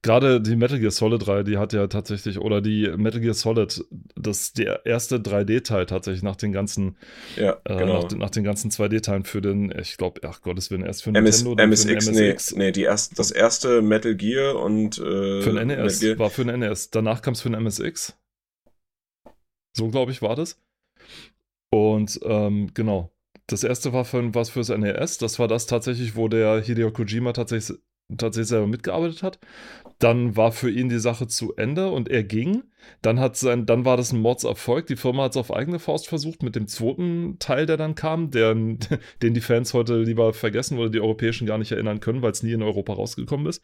gerade die Metal Gear Solid 3, die hat ja tatsächlich, oder die Metal Gear Solid, das der erste 3D-Teil tatsächlich nach den ganzen, Ja, äh, genau. nach, den, nach den ganzen 2D-Teilen für den, ich glaube, ach Gottes Willen, erst für MS, Nintendo, MSX, für den nee, MSX. nee, die erst, das erste Metal Gear und äh, Für den NES, war für den NES. Danach kam es für den MSX. So, glaube ich, war das. Und ähm, genau. Das erste war für, was fürs NES. Das war das tatsächlich, wo der Hideo Kojima tatsächlich, tatsächlich selber mitgearbeitet hat. Dann war für ihn die Sache zu Ende und er ging. Dann, hat sein, dann war das ein Mordserfolg. Die Firma hat es auf eigene Faust versucht mit dem zweiten Teil, der dann kam, der, den die Fans heute lieber vergessen oder die Europäischen gar nicht erinnern können, weil es nie in Europa rausgekommen ist.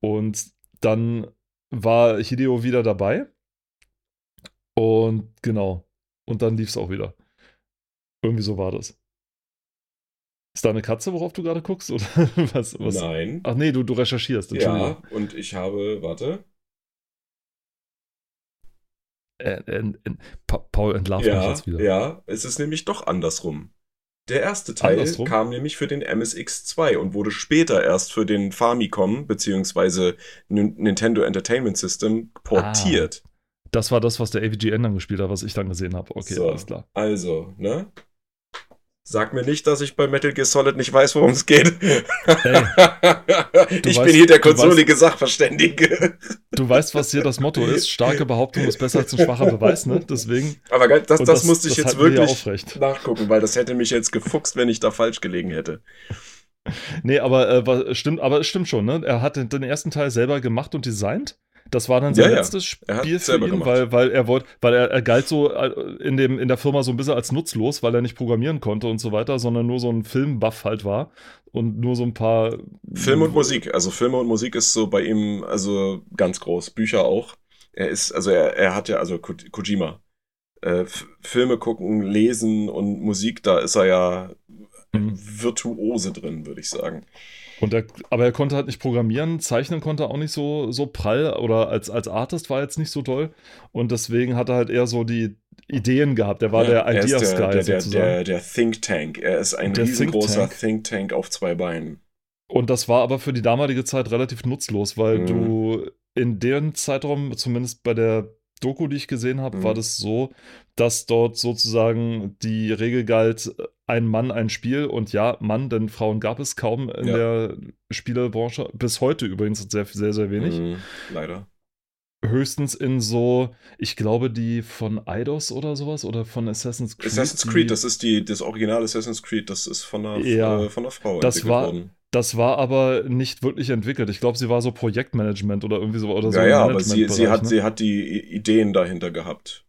Und dann war Hideo wieder dabei. Und genau. Und dann lief es auch wieder. Irgendwie so war das. Ist da eine Katze, worauf du gerade guckst? Oder was? was? Nein. Ach nee, du, du recherchierst. Ja, und ich habe, warte. Äh, äh, äh, Pa- Paul entlarvt mich Ja, jetzt wieder. ja, es ist nämlich doch andersrum. Der erste Teil Andersrum? kam nämlich für den MSX2 und wurde später erst für den Famicom Nin- Nintendo Entertainment System portiert. Das war das, was der AVGN dann gespielt hat, was ich dann gesehen habe. Okay, So. alles klar. Also, ne? Sag mir nicht, dass ich bei Metal Gear Solid nicht weiß, worum es geht. ich weißt- bin hier der weißt- konsolige Sachverständige. Du weißt, was hier das Motto ist. Starke Behauptung ist besser als ein schwacher Beweis, ne? Deswegen. Aber das, und das, musste ich das jetzt wir wirklich aufrecht. nachgucken, weil das hätte mich jetzt gefuchst, wenn ich da falsch gelegen hätte. Nee, aber äh, stimmt, aber stimmt schon, ne? Er hat den, den ersten Teil selber gemacht und designt. Das war dann sein Ja, letztes Spiel für ihn, gemacht. weil, weil er wollte, weil er, er galt so äh, in, dem, in der Firma so ein bisschen als nutzlos, weil er nicht programmieren konnte und so weiter, sondern nur so ein Filmbuff halt war und nur so ein paar Film und Musik. Also Filme und Musik ist so bei ihm also ganz groß. Bücher auch. Er ist, also er, er hat ja, also Ko- Kojima. Äh, Filme gucken, lesen und Musik, da ist er ja Mhm. Virtuose drin, würde ich sagen. Und er, aber er konnte halt nicht programmieren, zeichnen konnte er auch nicht so, so prall oder als, als Artist war er jetzt nicht so toll. Und deswegen hat er halt eher so die Ideen gehabt. Er war Ja, der er Ideas der, Guy der, der, sozusagen. der, der Think Tank. Er ist ein Der Think riesengroßer Tank. Think Tank auf zwei Beinen. Und das war aber für die damalige Zeit relativ nutzlos, weil Mhm. du in dem Zeitraum, zumindest bei der Doku, die ich gesehen habe, Mhm. war das so, dass dort sozusagen die Regel galt, ein Mann, ein Spiel. Und ja, Mann, denn Frauen gab es kaum in Ja. der Spielebranche. Bis heute übrigens sehr, sehr, sehr wenig. Mhm, leider. Höchstens in so, ich glaube, die von Eidos oder sowas oder von Assassin's Creed. Assassin's Creed, das ist die, das Original Assassin's Creed, das ist von einer, Ja, äh, von einer Frau das entwickelt war- worden. das war aber nicht wirklich entwickelt. Ich glaube, sie war so Projektmanagement oder irgendwie so oder so. Ja, im ja, aber sie, sie, hat, ne? sie hat die Ideen dahinter gehabt.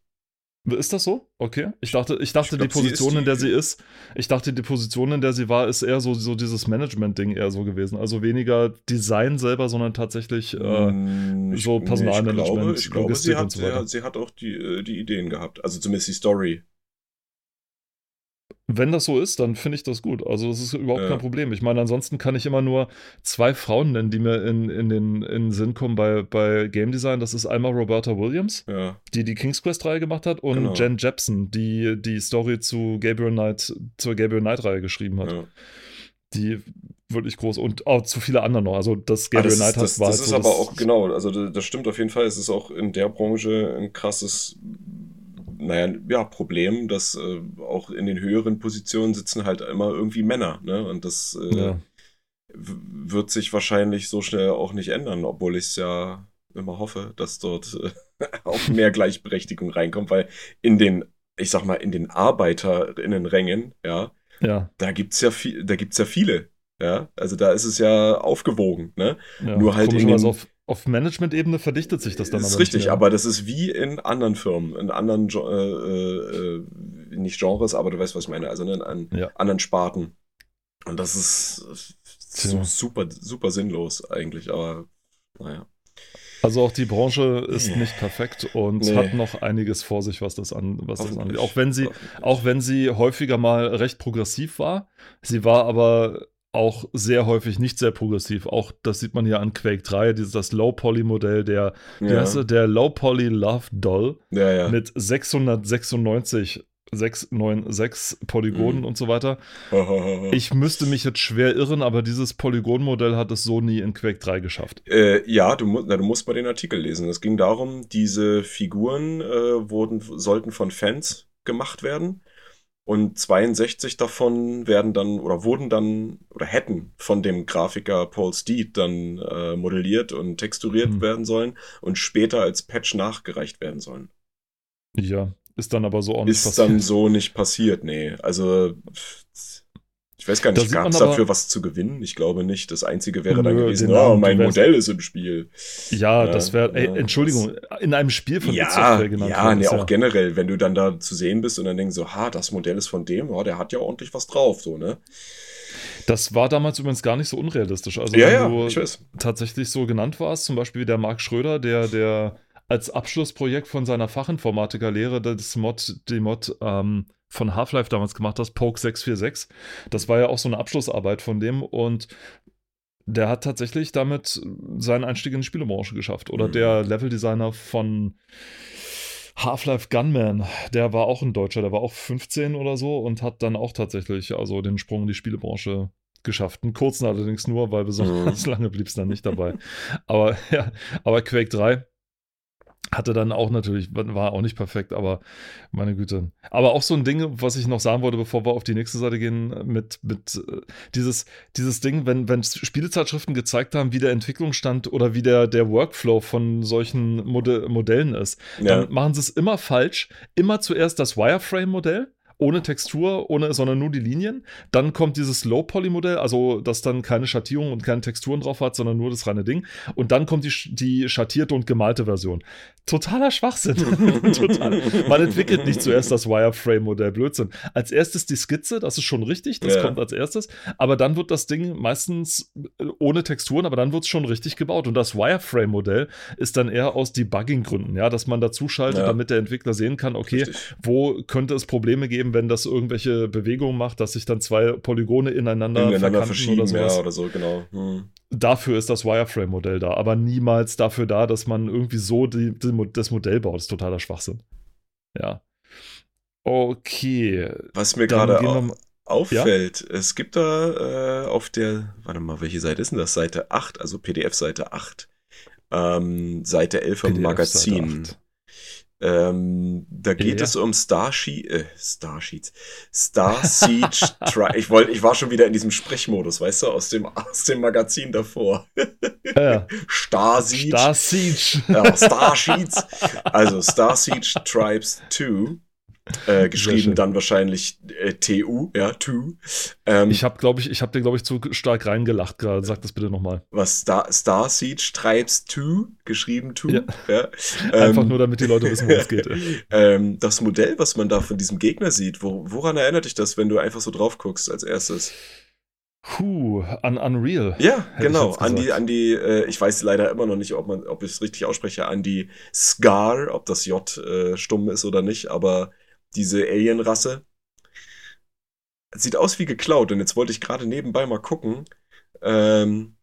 Ist das so? Okay. Ich dachte, ich dachte Ich glaub, die Position, in die- der sie ist, ich dachte, die Position, in der sie war, ist eher so, so dieses Management-Ding eher so gewesen. Also weniger Design selber, sondern tatsächlich. Äh, ich- so nee, Personalmanagement, Ich glaube, ich glaube sie, hat, so sie hat auch die, äh, die Ideen gehabt. Also zumindest die Story. Wenn das so ist, dann finde ich das gut. Also das ist überhaupt Ja. kein Problem. Ich meine, ansonsten kann ich immer nur zwei Frauen nennen, die mir in, in, den, in den Sinn kommen bei, bei Game Design. Das ist einmal Roberta Williams, Ja. die die King's Quest-Reihe gemacht hat, und Genau. Jen Jepsen, die die Story zu Gabriel Knight, zur Gabriel Knight-Reihe geschrieben hat. ja. Die wirklich groß und auch zu viele anderen noch. Also das Ah, Gabriel das Knight hat war das halt ist so aber das- auch, genau, also das stimmt auf jeden Fall. Es ist auch in der Branche ein krasses, naja, ja, Problem, dass äh, auch in den höheren Positionen sitzen halt immer irgendwie Männer, ne? Und das äh, Ja. wird sich wahrscheinlich so schnell auch nicht ändern, obwohl ich es ja immer hoffe, dass dort äh, auch mehr Gleichberechtigung reinkommt, weil in den, ich sag mal, in den ArbeiterInnenrängen, ja, Ja, da gibt's ja viel, da gibt's ja viele. Ja, also da ist es ja aufgewogen, ne? ja. Nur halt in den- auf, auf Management-Ebene verdichtet sich das dann ist aber richtig, mehr. aber das ist wie in anderen Firmen, in anderen, äh, äh, nicht Genres, aber du weißt, was ich meine, also in an, Ja. anderen Sparten. Und das ist so super, super sinnlos eigentlich, aber naja. Also auch die Branche ist Nee. nicht perfekt und Nee. hat noch einiges vor sich, was das, an, was das angeht. Auch wenn sie, auch wenn sie häufiger mal recht progressiv war, sie war aber auch sehr häufig nicht sehr progressiv. Auch das sieht man hier an Quake 3, dieses das Low Poly Modell, der, ja. er? der Low Poly Love Doll ja, ja. mit 696 696 Polygonen Mhm. und so weiter. Ich müsste mich jetzt schwer irren, aber dieses Polygonmodell hat es so nie in Quake 3 geschafft. Äh, ja, du, na, du musst mal den Artikel lesen. Es ging darum, diese Figuren äh, wurden, sollten von Fans gemacht werden. Und 62 davon werden dann oder wurden dann oder hätten von dem Grafiker Paul Steed dann äh, modelliert und texturiert Hm. werden sollen und später als Patch nachgereicht werden sollen. Ja, ist dann aber so auch nicht Ist dann so nicht passiert, nee. Also ich weiß gar nicht, gab es dafür was zu gewinnen? Ich glaube nicht. Das Einzige wäre dann gewesen, oh, mein Modell ist im Spiel. Ja, Ja, das wäre, ja, Entschuldigung, in einem Spiel von Ja, Software genannt ja, nee, auch generell, wenn du dann da zu sehen bist und dann denkst so, ha, das Modell ist von dem, ja, der hat ja ordentlich was drauf, so, ne? Das war damals übrigens gar nicht so unrealistisch. Also ja, wenn ja, du tatsächlich so genannt warst, zum Beispiel wie der Marc Schröder, der, der als Abschlussprojekt von seiner Fachinformatikerlehre das Mod, die Mod ähm, von Half-Life damals gemacht hat, Poke 646. Das war ja auch so eine Abschlussarbeit von dem und der hat tatsächlich damit seinen Einstieg in die Spielebranche geschafft. Oder Mhm. der Leveldesigner von Half-Life Gunman, der war auch ein Deutscher, der war auch 15 oder so und hat dann auch tatsächlich also den Sprung in die Spielebranche geschafft. Einen kurzen allerdings nur, weil besonders lange blieb es dann nicht dabei. Aber ja, aber Quake 3 hatte dann auch natürlich, war auch nicht perfekt, aber meine Güte. Aber auch so ein Ding, was ich noch sagen wollte, bevor wir auf die nächste Seite gehen, mit, mit äh, dieses, dieses Ding, wenn, wenn Spielezeitschriften gezeigt haben, wie der Entwicklungsstand oder wie der, der Workflow von solchen Mode Modellen ist, Ja, dann machen sie es immer falsch. Immer zuerst das Wireframe-Modell ohne Textur, ohne, sondern nur die Linien. Dann kommt dieses Low-Poly-Modell, also das dann keine Schattierung und keine Texturen drauf hat, sondern nur das reine Ding. Und dann kommt die, die schattierte und gemalte Version. Totaler Schwachsinn. Total. Man entwickelt nicht zuerst das Wireframe-Modell, Blödsinn. Als erstes die Skizze, das ist schon richtig, das Ja. kommt als erstes. Aber dann wird das Ding meistens äh, ohne Texturen, aber dann wird es schon richtig gebaut. Und das Wireframe-Modell ist dann eher aus Debugging-Gründen, ja, dass man dazu schaltet, Ja. damit der Entwickler sehen kann, okay, Richtig. wo könnte es Probleme geben, wenn das irgendwelche Bewegungen macht, dass sich dann zwei Polygone ineinander, Ineinander verkanten verschieben, oder sowas. ja, oder so, genau. Hm. Dafür ist das Wireframe-Modell da, aber niemals dafür da, dass man irgendwie so die, die, das Modell baut. Das ist totaler Schwachsinn. Ja. Okay. Was mir gerade auffällt, es gibt da äh, auf der, warte mal, welche Seite ist denn das? Seite 8, also PDF-Seite 8. Ähm, Seite 11 im PDF Magazin. Seite 8. Ähm, da geht Ja. es um Starsheet, äh, Starsheets, Star Siege Tri ich wollte, ich war schon wieder in diesem Sprechmodus, weißt du, aus dem, aus dem Magazin davor. Ja, Star Siege, Star Siege. ja. Also Star Siege Tribes 2, äh, geschrieben dann wahrscheinlich äh, TU, ja, 2. Ähm, Ich habe, glaube ich, ich habe dir, glaube ich, zu stark reingelacht gerade. Sag das bitte nochmal. was Star, Star Siege Tribes 2, geschrieben 2, Ja. ja. Einfach Ähm, nur, damit die Leute wissen, worum es geht. ähm, das Modell, was man da von diesem Gegner sieht, wo, woran erinnert dich das, wenn du einfach so drauf guckst als erstes? Puh, an Unreal. Ja, genau. An die, an die, äh, ich weiß leider immer noch nicht, ob man, ob ich es richtig ausspreche, an die Scar, ob das J äh, stumm ist oder nicht, aber diese Alien-Rasse sieht aus wie geklaut. Und jetzt wollte ich gerade nebenbei mal gucken. Ähm,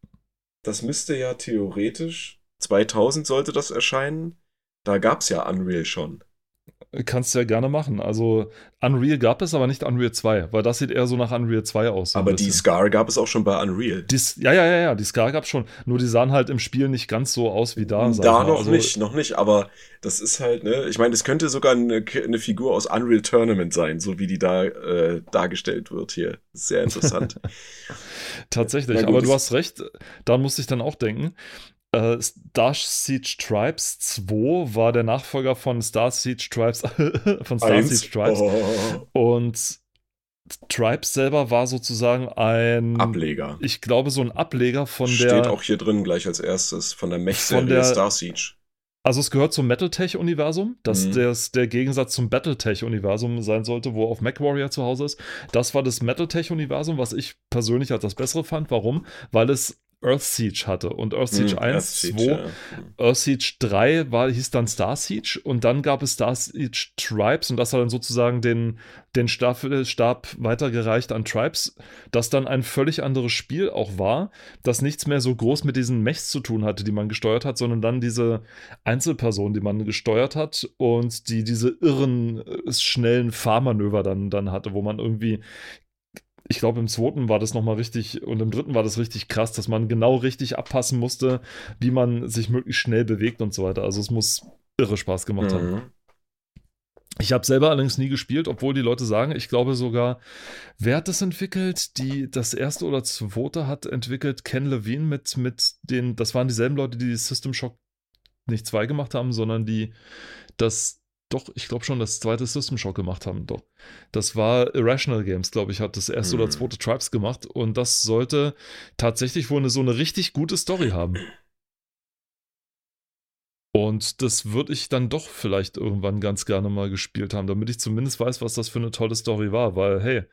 das müsste ja theoretisch 2000 sollte das erscheinen. Da gab's ja Unreal schon. Kannst du ja gerne machen. Also Unreal gab es, aber nicht Unreal 2, weil das sieht eher so nach Unreal 2 aus. so Aber die. Scar gab es auch schon bei Unreal. Dies, ja, ja, ja, ja, die Scar gab schon. Nur die sahen halt im Spiel nicht ganz so aus wie da. Da noch also, nicht, noch nicht, aber das ist halt, ne, ich meine, es könnte sogar eine, eine Figur aus Unreal Tournament sein, so wie die da äh, dargestellt wird hier. Sehr interessant. Tatsächlich, gut, aber du hast recht, daran musste ich dann auch denken. Äh, Star Siege Tribes 2 war der Nachfolger von Star Siege Tribes von Star Eins. Siege Tribes. Oh, Und Tribes selber war sozusagen ein, Ableger. ich glaube, so ein Ableger von Steht der. auch hier drin gleich als erstes von der Von Mech-Serie der- Star Siege. Also es gehört zum Metaltech-Universum, das Mhm. des, der Gegensatz zum Battletech-Universum sein sollte, wo auf MacWarrior zu Hause ist. Das war das Metaltech-Universum, was ich persönlich als das bessere fand. Warum? Weil es Earth Siege hatte. Und Earth Siege Hm, 1, Earth Siege, 2, ja. Earth Siege 3 war, hieß dann Star Siege und dann gab es Star Siege Tribes und das hat dann sozusagen den, den Stab, Stab weitergereicht an Tribes, das dann ein völlig anderes Spiel auch war, das nichts mehr so groß mit diesen Mechs zu tun hatte, die man gesteuert hat, sondern dann diese Einzelpersonen, die man gesteuert hat und die diese irren, äh, schnellen Fahrmanöver dann, dann hatte, wo man irgendwie ich glaube, im zweiten war das nochmal richtig und im dritten war das richtig krass, dass man genau richtig abpassen musste, wie man sich möglichst schnell bewegt und so weiter. Also es muss irre Spaß gemacht haben. Mhm. Ich habe selber allerdings nie gespielt, obwohl die Leute sagen, ich glaube sogar, wer hat das entwickelt? Die, das erste oder zweite hat entwickelt Ken Levine mit, mit den, das waren dieselben Leute, die System Shock nicht 2 gemacht haben, sondern die das, doch, ich glaube schon, das zweite System Shock gemacht haben, doch. Das war Irrational Games, glaube ich, hat das erste Hm. oder zweite Tribes gemacht und das sollte tatsächlich wohl eine, so eine richtig gute Story haben. Und das würde ich dann doch vielleicht irgendwann ganz gerne mal gespielt haben, damit ich zumindest weiß, was das für eine tolle Story war, weil, hey,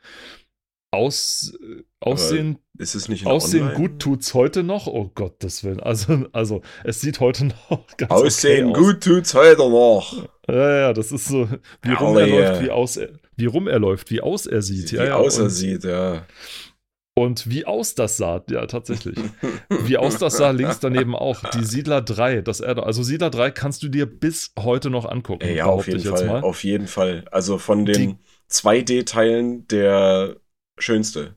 aus, äh, Aussehen, Ist es nicht Aussehen Online? gut tut's heute noch, oh Gottes Willen. Also, also es sieht heute noch ganz Aussehen okay aus. gut tut's heute noch. Ja, ja, das ist so, wie rum er läuft, wie aus er, wie rum er läuft, wie aus er sieht. Wie ja, ja, aus er sieht, ja. und wie aus das sah, ja, tatsächlich. Wie aus das sah links daneben auch. Die Siedler 3, das Erde. Also Siedler 3 kannst du dir bis heute noch angucken. Ja, auf jeden Fall. Auf jeden Fall. Also von Die- den 2D-Teilen der schönste.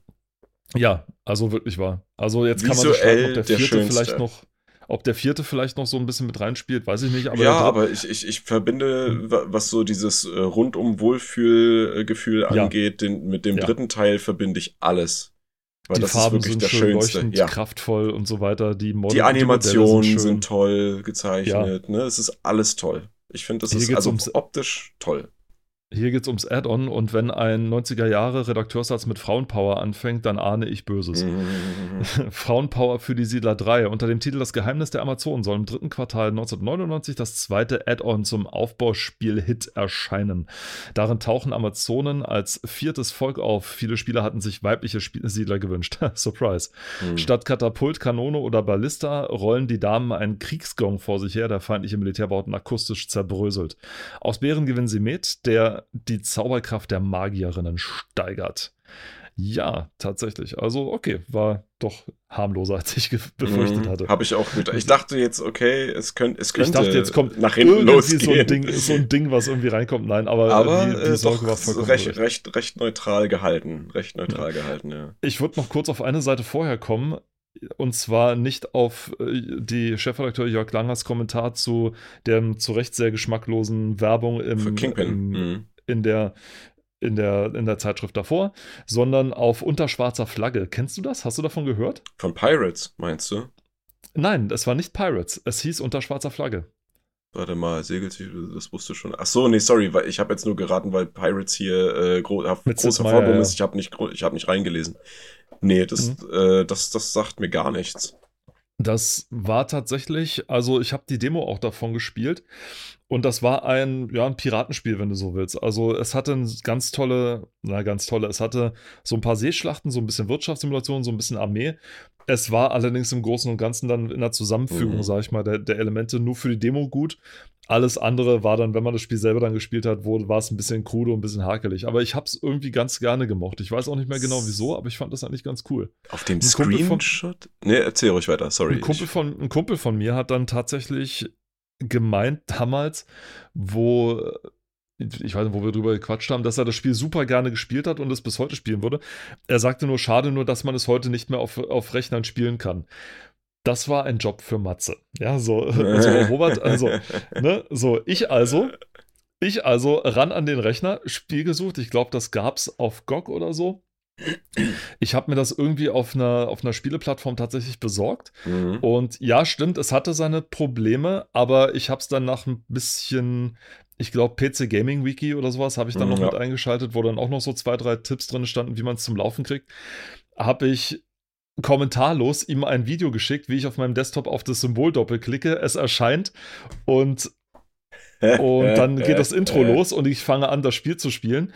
Ja, also wirklich wahr. Also jetzt kann man sich Visuell fragen, ob der der vierte schönste. vielleicht noch, ob der vierte vielleicht noch so ein bisschen mit reinspielt, weiß ich nicht. Aber ja, der aber ich, ich, ich verbinde, wa- was so dieses äh, rundum Wohlfühlgefühl Ja. angeht, den, mit dem Ja. dritten Teil verbinde ich alles. Weil die das Farben ist wirklich sind der schön schönste. leuchtend, Ja. kraftvoll und so weiter. Die, Model, Die Animationen Modelle sind, schön. toll gezeichnet, ne? Es ist alles toll. Ich finde, das Hier ist also ums- optisch toll. Hier geht es ums Add-on und wenn ein 90er Jahre Redakteursatz mit Frauenpower anfängt, dann ahne ich Böses. Frauenpower für die Siedler 3. Unter dem Titel Das Geheimnis der Amazonen soll im dritten Quartal 1999 das zweite Add-on zum Aufbauspiel-Hit erscheinen. Darin tauchen Amazonen als viertes Volk auf. Viele Spieler hatten sich weibliche Siedler gewünscht. Surprise. Mhm. Statt Katapult, Kanone oder Ballista rollen die Damen einen Kriegsgong vor sich her, der feindliche Militärbauten akustisch zerbröselt. Aus Bären gewinnen sie mit, der die Zauberkraft der Magierinnen steigert. Ja, tatsächlich. Also, okay, war doch harmloser, als ich befürchtet hatte. Habe ich auch gedacht. Ich dachte jetzt, okay, es, könnt, es könnte Ich dachte, jetzt kommt nach hinten irgendwie losgehen. so ein, Ding, so ein Ding, was irgendwie reinkommt. Nein, aber, Aber die, die äh, Sorge war vollkommen recht, recht. recht, recht neutral gehalten. Recht neutral gehalten, ja. Ich würde noch kurz auf eine Seite vorher kommen. Und zwar nicht auf äh, die Chefredakteur Jörg Langers Kommentar zu der zu Recht sehr geschmacklosen Werbung im, im, Mhm. in der in der, in der Zeitschrift davor, sondern auf unterschwarzer Flagge. Kennst du das? Hast du davon gehört? Von Pirates, meinst du? Nein, es war nicht Pirates. Es hieß unter schwarzer Flagge. Warte mal, Segeltitel, das wusste schon. Ach so, nee, sorry, weil ich habe jetzt nur geraten, weil Pirates hier äh, gro Mit groß Sid Meier, hervorgehoben ja. ist. Ich habe nicht, ich hab nicht reingelesen. Nee, das, Mhm. äh, das, das sagt mir gar nichts. Das war tatsächlich, also ich habe die Demo auch davon gespielt und das war ein, ja, ein Piratenspiel, wenn du so willst. Also es hatte ein ganz tolle, na ganz tolle, es hatte so ein paar Seeschlachten, so ein bisschen Wirtschaftssimulation, so ein bisschen Armee. Es war allerdings im Großen und Ganzen dann in der Zusammenfügung, Mhm. sag ich mal, der, der Elemente nur für die Demo gut. Alles andere war dann, wenn man das Spiel selber dann gespielt hat, wurde, war es ein bisschen krude und ein bisschen hakelig. Aber ich habe es irgendwie ganz gerne gemocht. Ich weiß auch nicht mehr genau wieso, aber ich fand das eigentlich ganz cool. Auf dem Ein Kumpel von- Screenshot? Nee, erzähl ruhig weiter, sorry. Ein Kumpel, von, ein Kumpel von mir hat dann tatsächlich gemeint damals, wo ich weiß nicht, wo wir drüber gequatscht haben, dass er das Spiel super gerne gespielt hat und es bis heute spielen würde. Er sagte nur, schade nur, dass man es heute nicht mehr auf, auf Rechnern spielen kann. Das war ein Job für Matze. Ja, so, also Robert, also, ne, so, ich also, ich also ran an den Rechner, Spiel gesucht. Ich glaube, das gab es auf GOG oder so. Ich habe mir das irgendwie auf einer, auf einer Spieleplattform tatsächlich besorgt. Mhm. Und ja, stimmt, es hatte seine Probleme, aber ich habe es dann nach ein bisschen, ich glaube, PC Gaming Wiki oder sowas, habe ich dann Mhm, noch ja. mit eingeschaltet, wo dann auch noch so zwei, drei Tipps drin standen, wie man es zum Laufen kriegt. Habe ich kommentarlos ihm ein Video geschickt, wie ich auf meinem Desktop auf das Symbol doppelklicke, es erscheint und und dann geht das Intro los und ich fange an, das Spiel zu spielen.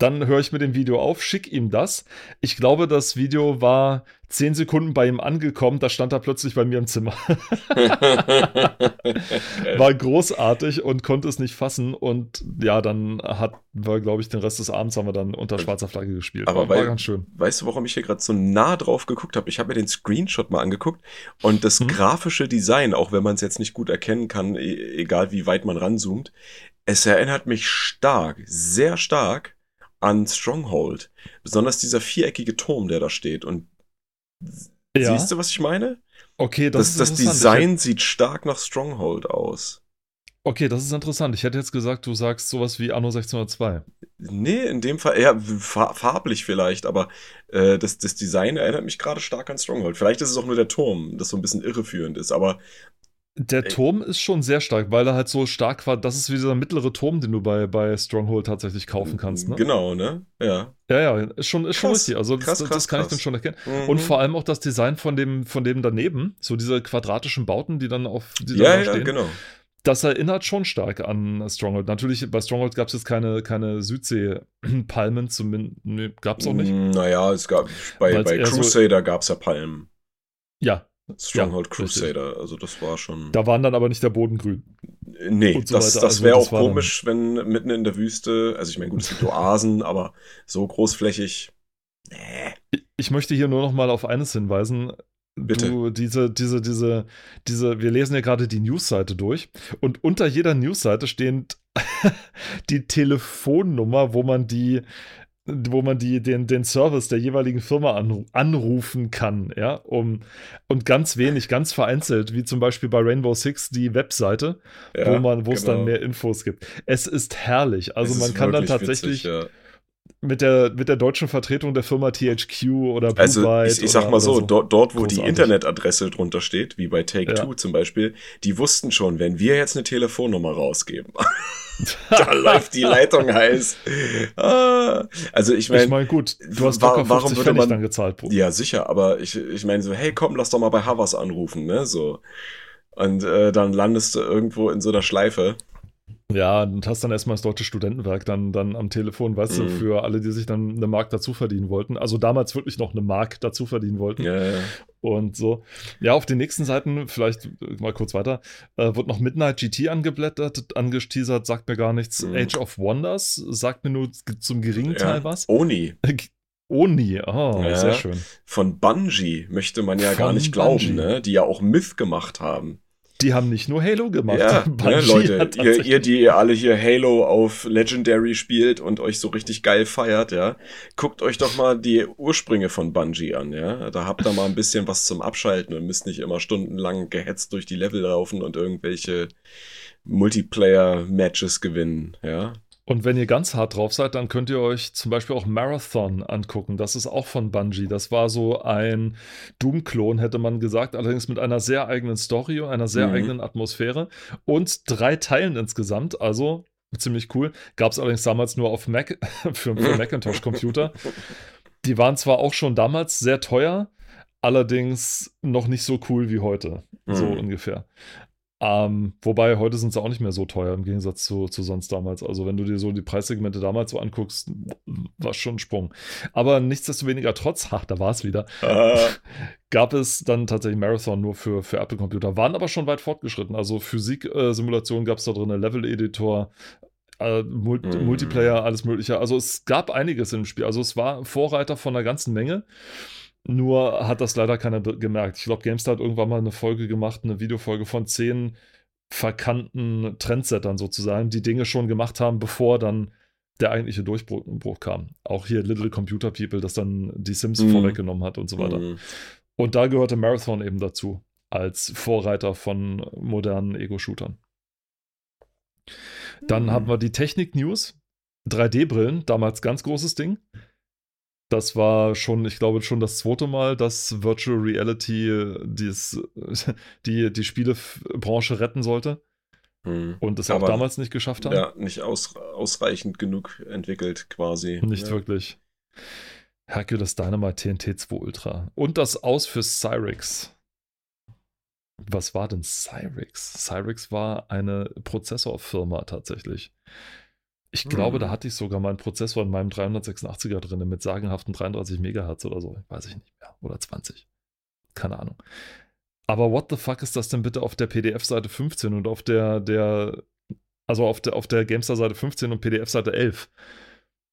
Dann höre ich mit dem Video auf, schick ihm das. Ich glaube, das Video war zehn Sekunden bei ihm angekommen, da stand er plötzlich bei mir im Zimmer. War großartig und konnte es nicht fassen. Und ja, dann hat wir, glaube ich, den Rest des Abends haben wir dann unter schwarzer Flagge gespielt. Aber war, weil- ganz schön. Weißt du, warum ich hier gerade so nah drauf geguckt habe? Ich habe mir den Screenshot mal angeguckt und das Mhm. grafische Design, auch wenn man es jetzt nicht gut erkennen kann, e egal wie weit man ranzoomt, es erinnert mich stark, sehr stark an Stronghold. Besonders dieser viereckige Turm, der da steht. Und Ja, siehst du, was ich meine? okay, das, Das, ist das. Design sieht stark nach Stronghold aus. Okay, das ist interessant. Ich hätte jetzt gesagt, du sagst sowas wie Anno 1602. Nee, in dem Fall eher fa farblich vielleicht, aber äh, das, das Design erinnert mich gerade stark an Stronghold. Vielleicht ist es auch nur der Turm, das so ein bisschen irreführend ist, aber Der Ey. Turm ist schon sehr stark, weil er halt so stark war. Das ist wie dieser mittlere Turm, den du bei, bei Stronghold tatsächlich kaufen kannst. Ne? Genau, ne? Ja. Ja, ja, ist schon, ist schon richtig. Also, Krass, das, krass, das kann ich dann schon erkennen. Mhm. Und vor allem auch das Design von dem, von dem daneben, so diese quadratischen Bauten, die dann auf die Ja, dann da ja, stehen, genau. das erinnert schon stark an Stronghold. Natürlich, bei Stronghold gab es jetzt keine, keine Südsee-Palmen, zumindest nee, gab es auch nicht. Naja, es gab bei, Weil's bei eher so- Crusader gab es ja Palmen. Ja, Stronghold Ja, richtig. Crusader, also das war schon. da waren dann aber nicht der Boden grün. nee, so das, das Also wäre auch komisch, wenn mitten in der Wüste, also ich meine, gut, es gibt Oasen, aber so großflächig. Nee. Ich- Ich möchte hier nur noch mal auf eines hinweisen. Bitte. Du, diese, diese, diese, diese, wir lesen ja gerade die Newsseite durch und unter jeder Newsseite stehen die Telefonnummer, wo man die, wo man die, den, den Service der jeweiligen Firma anru anrufen kann, ja, um, und ganz wenig, ganz vereinzelt, wie zum Beispiel bei Rainbow Six die Webseite, Ja, wo man, wo es genau. dann mehr Infos gibt. Es ist herrlich. Also Es man kann dann tatsächlich, Witzig, ja. Mit der, mit der deutschen Vertretung der Firma THQ oder Blue Also Byte ich, ich sag mal so, so, dort, dort wo Großartig. die Internetadresse drunter steht, wie bei Take-Two ja. zum Beispiel, die wussten schon, wenn wir jetzt eine Telefonnummer rausgeben, da läuft die Leitung heiß. Ah, also ich meine, ich mein, gut, du hast war, warum würde man dann gezahlt? Bro. Ja, sicher, aber ich, ich meine so, hey, komm, lass doch mal bei Havas anrufen, ne, so. Und äh, dann landest du irgendwo in so einer Schleife. Ja, und hast dann erstmal das Deutsche Studentenwerk dann, dann am Telefon, weißt mhm. du, für alle, die sich dann eine Mark dazu verdienen wollten. Also damals wirklich noch eine Mark dazu verdienen wollten. Ja, ja. Und so. Ja, auf den nächsten Seiten, vielleicht mal kurz weiter, äh, wird noch Midnight GT angeblättert, angeteasert, sagt mir gar nichts. Mhm. Age of Wonders sagt mir nur zum geringen Teil ja. was. Oni. Oni, oh, ja. sehr schön. Von Bungie möchte man ja Von gar nicht glauben, ne? die ja auch Myth gemacht haben. Die haben nicht nur Halo gemacht. Ja, ne, Leute, ihr, ihr, die ihr alle hier Halo auf Legendary spielt und euch so richtig geil feiert, ja, guckt euch doch mal die Ursprünge von Bungie an, ja. Da habt ihr mal ein bisschen was zum Abschalten und müsst nicht immer stundenlang gehetzt durch die Level laufen und irgendwelche Multiplayer-Matches gewinnen, ja. Und wenn ihr ganz hart drauf seid, dann könnt ihr euch zum Beispiel auch Marathon angucken. Das ist auch von Bungie. Das war so ein Doom-Klon, hätte man gesagt, allerdings mit einer sehr eigenen Story und einer sehr mhm. eigenen Atmosphäre und drei Teilen insgesamt. Also ziemlich cool. Gab es allerdings damals nur auf Mac, für, für Macintosh-Computer. Die waren zwar auch schon damals sehr teuer, allerdings noch nicht so cool wie heute. Mhm. So ungefähr. Ähm, wobei heute sind sie auch nicht mehr so teuer im Gegensatz zu, zu sonst damals. Also wenn du dir so die Preissegmente damals so anguckst, war schon ein Sprung. Aber nichtsdestoweniger trotz, ach, da war es wieder, äh. gab es dann tatsächlich Marathon nur für, für Apple-Computer. Waren aber schon weit fortgeschritten. Also Physik-Simulation gab es da drin, Level-Editor, äh, Mul mm. Multiplayer, alles mögliche. Also es gab einiges im Spiel. Also es war Vorreiter von einer ganzen Menge. Nur hat das leider keiner gemerkt. Ich glaube, GameStar hat irgendwann mal eine Folge gemacht, eine Videofolge von zehn verkannten Trendsettern sozusagen, die Dinge schon gemacht haben, bevor dann der eigentliche Durchbruch kam. Auch hier Little Computer People, das dann die Sims mhm. vorweggenommen hat und so weiter. Mhm. Und da gehörte Marathon eben dazu, als Vorreiter von modernen Ego-Shootern. Dann mhm. haben wir die Technik-News. 3D-Brillen, damals ganz großes Ding. Das war schon, ich glaube, schon das zweite Mal, dass Virtual Reality dies, die, die Spielebranche retten sollte. Hm. Und das auch damals nicht geschafft haben. Ja, nicht aus, ausreichend genug entwickelt quasi. Nicht ja. wirklich. Hercules Dynamite TNT 2 Ultra. Und das Aus für Cyrix. Was war denn Cyrix? Cyrix war eine Prozessorfirma tatsächlich. Ich glaube, hm. da hatte ich sogar mal einen Prozessor in meinem 386er drin mit sagenhaften 33 Megahertz oder so. Weiß ich nicht mehr. Oder 20. Keine Ahnung. Aber what the fuck ist das denn bitte auf der PDF-Seite 15 und auf der, der, also auf der, auf der Gamestar-Seite 15 und PDF-Seite 11?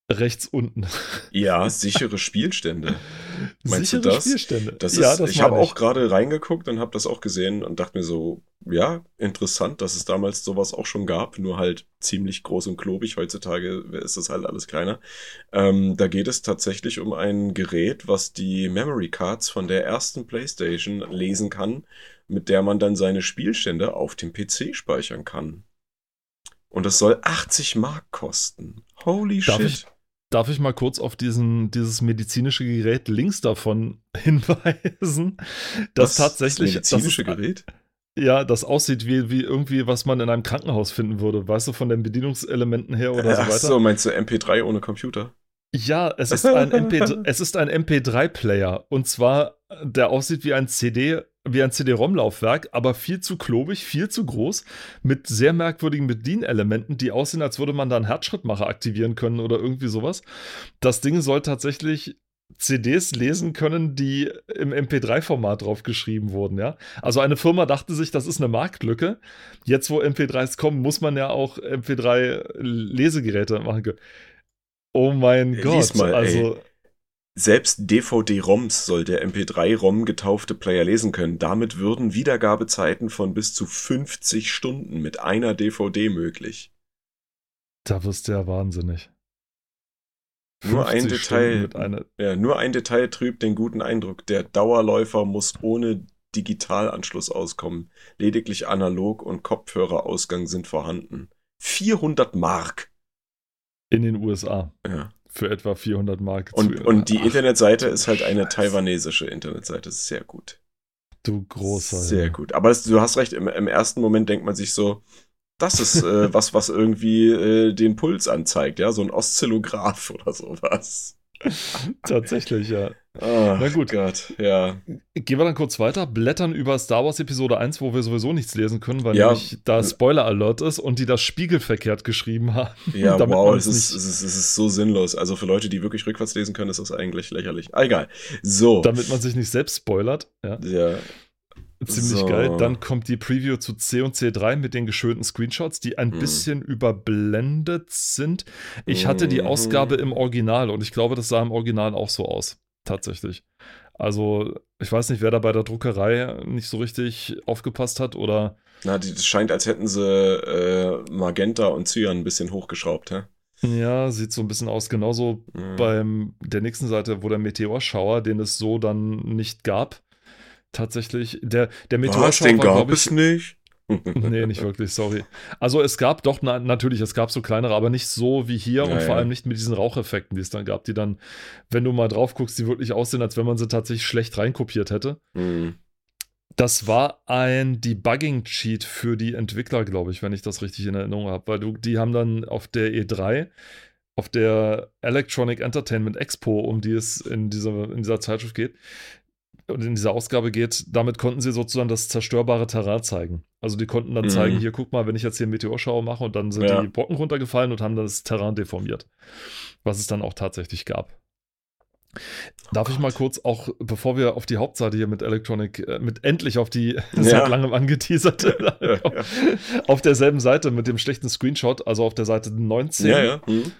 Rechts unten. Ja, sichere Spielstände. Meinst sichere du das? Spielstände. Das ist, ja, das ich habe auch gerade reingeguckt und habe das auch gesehen und dachte mir so, ja, interessant, dass es damals sowas auch schon gab, nur halt ziemlich groß und klobig. Heutzutage ist das halt alles kleiner. Ähm, da geht es tatsächlich um ein Gerät, was die Memory Cards von der ersten PlayStation lesen kann, mit der man dann seine Spielstände auf dem PC speichern kann. Und das soll 80 Mark kosten. Holy Darf shit. Ich, Darf ich mal kurz auf diesen, dieses medizinische Gerät links davon hinweisen? Das tatsächlich. Das medizinische das Gerät? Ja, das aussieht wie, wie irgendwie, was man in einem Krankenhaus finden würde. Weißt du, von den Bedienungselementen her oder so weiter. Ach so, meinst du MP3 ohne Computer? Ja, es ist ein, MP, es ist ein MP3-Player. Und zwar, der aussieht wie ein CD, wie ein CD-ROM-Laufwerk, aber viel zu klobig, viel zu groß, mit sehr merkwürdigen Bedienelementen, die aussehen, als würde man da einen Herzschrittmacher aktivieren können oder irgendwie sowas. Das Ding soll tatsächlich CDs lesen können, die im MP3-Format drauf geschrieben wurden, ja. Also eine Firma dachte sich, das ist eine Marktlücke. Jetzt, wo MP3s kommen, muss man ja auch MP3-Lesegeräte machen können. Oh mein Lies Gott. Mal, also. Selbst DVD-ROMs soll der MP3-ROM getaufte Player lesen können. Damit würden Wiedergabezeiten von bis zu 50 Stunden mit einer DVD möglich. Da wirst du ja wahnsinnig. Nur ein Detail, ja, nur ein Detail trübt den guten Eindruck. Der Dauerläufer muss ohne Digitalanschluss auskommen. Lediglich Analog- und Kopfhörerausgang sind vorhanden. 400 Mark. in den USA Ja. Für etwa 400 Mark. Und, und die Ach, Internetseite ist halt eine Scheiße. taiwanesische Internetseite. Ist sehr gut. Du großer. Sehr Junge. gut. Aber das, du hast recht, im, im ersten Moment denkt man sich so, das ist äh, was, was irgendwie äh, den Puls anzeigt, ja, so ein Oszillograph oder sowas. Tatsächlich, ja. Oh, Na gut. Gott, ja. Gehen wir dann kurz weiter, blättern über Star Wars Episode 1, wo wir sowieso nichts lesen können, weil Ja. nämlich da Spoiler Alert ist und die das spiegelverkehrt geschrieben haben. Ja, wow, es ist, es, ist, es ist so sinnlos. Also für Leute, die wirklich rückwärts lesen können, ist das eigentlich lächerlich. Ah, egal. So. Damit man sich nicht selbst spoilert. Ja, ja, ziemlich So. geil. Dann kommt die Preview zu C und C3 mit den geschönten Screenshots, die ein Mhm. bisschen überblendet sind. Ich hatte die Mhm. Ausgabe im Original und ich glaube, das sah im Original auch so aus. Tatsächlich. Also, ich weiß nicht, wer da bei der Druckerei nicht so richtig aufgepasst hat oder na, das scheint, als hätten sie äh, Magenta und Cyan ein bisschen hochgeschraubt, hä? Ja, sieht so ein bisschen aus. Genauso Mhm. beim der nächsten Seite, wo der Meteorschauer, den es so dann nicht gab. Tatsächlich. Der, der Was, Meteorschauer den war, gab glaub es ich. nicht? Nee, nicht wirklich, sorry. Also es gab doch, na, natürlich, es gab so kleinere, aber nicht so wie hier Ja, und vor ja. allem nicht mit diesen Raucheffekten, die es dann gab, die dann, wenn du mal drauf guckst, die wirklich aussehen, als wenn man sie tatsächlich schlecht reinkopiert hätte. Mhm. Das war ein Debugging-Cheat für die Entwickler, glaube ich, wenn ich das richtig in Erinnerung habe, weil du, die haben dann auf der E3, auf der Electronic Entertainment Expo, um die es in dieser, in dieser Zeitschrift geht, und in dieser Ausgabe geht, damit konnten sie sozusagen das zerstörbare Terrain zeigen. Also die konnten dann Mhm. zeigen, hier guck mal, wenn ich jetzt hier einen Meteorschauer mache und dann sind Ja. die Brocken runtergefallen und haben das Terrain deformiert. Was es dann auch tatsächlich gab. Darf ich mal kurz auch, bevor wir auf die Hauptseite hier mit Electronic, äh, mit endlich auf die seit langem angeteaserte, Ja, auf derselben Seite mit dem schlechten Screenshot, also auf der Seite 19, ja. ja. Mhm.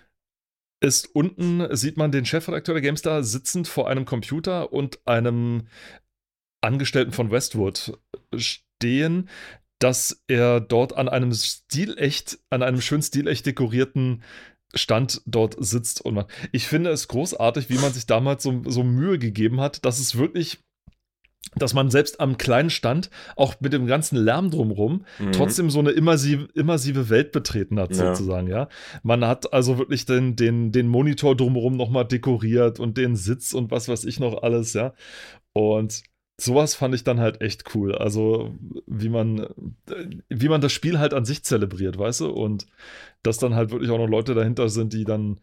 Ist unten, sieht man den Chefredakteur der GameStar sitzend vor einem Computer und einem Angestellten von Westwood stehen, dass er dort an einem stilecht, an einem schön stilecht dekorierten Stand dort sitzt und macht. Ich finde es großartig, wie man sich damals so, so Mühe gegeben hat, dass es wirklich, dass man selbst am kleinen Stand, auch mit dem ganzen Lärm drumrum, Mhm. trotzdem so eine immersive, immersive Welt betreten hat, Ja. sozusagen, ja. Man hat also wirklich den, den, den Monitor drumherum nochmal dekoriert und den Sitz und was weiß ich noch alles, ja. Und sowas fand ich dann halt echt cool. Also, wie man, äh, wie man das Spiel halt an sich zelebriert, weißt du? Und dass dann halt wirklich auch noch Leute dahinter sind, die dann,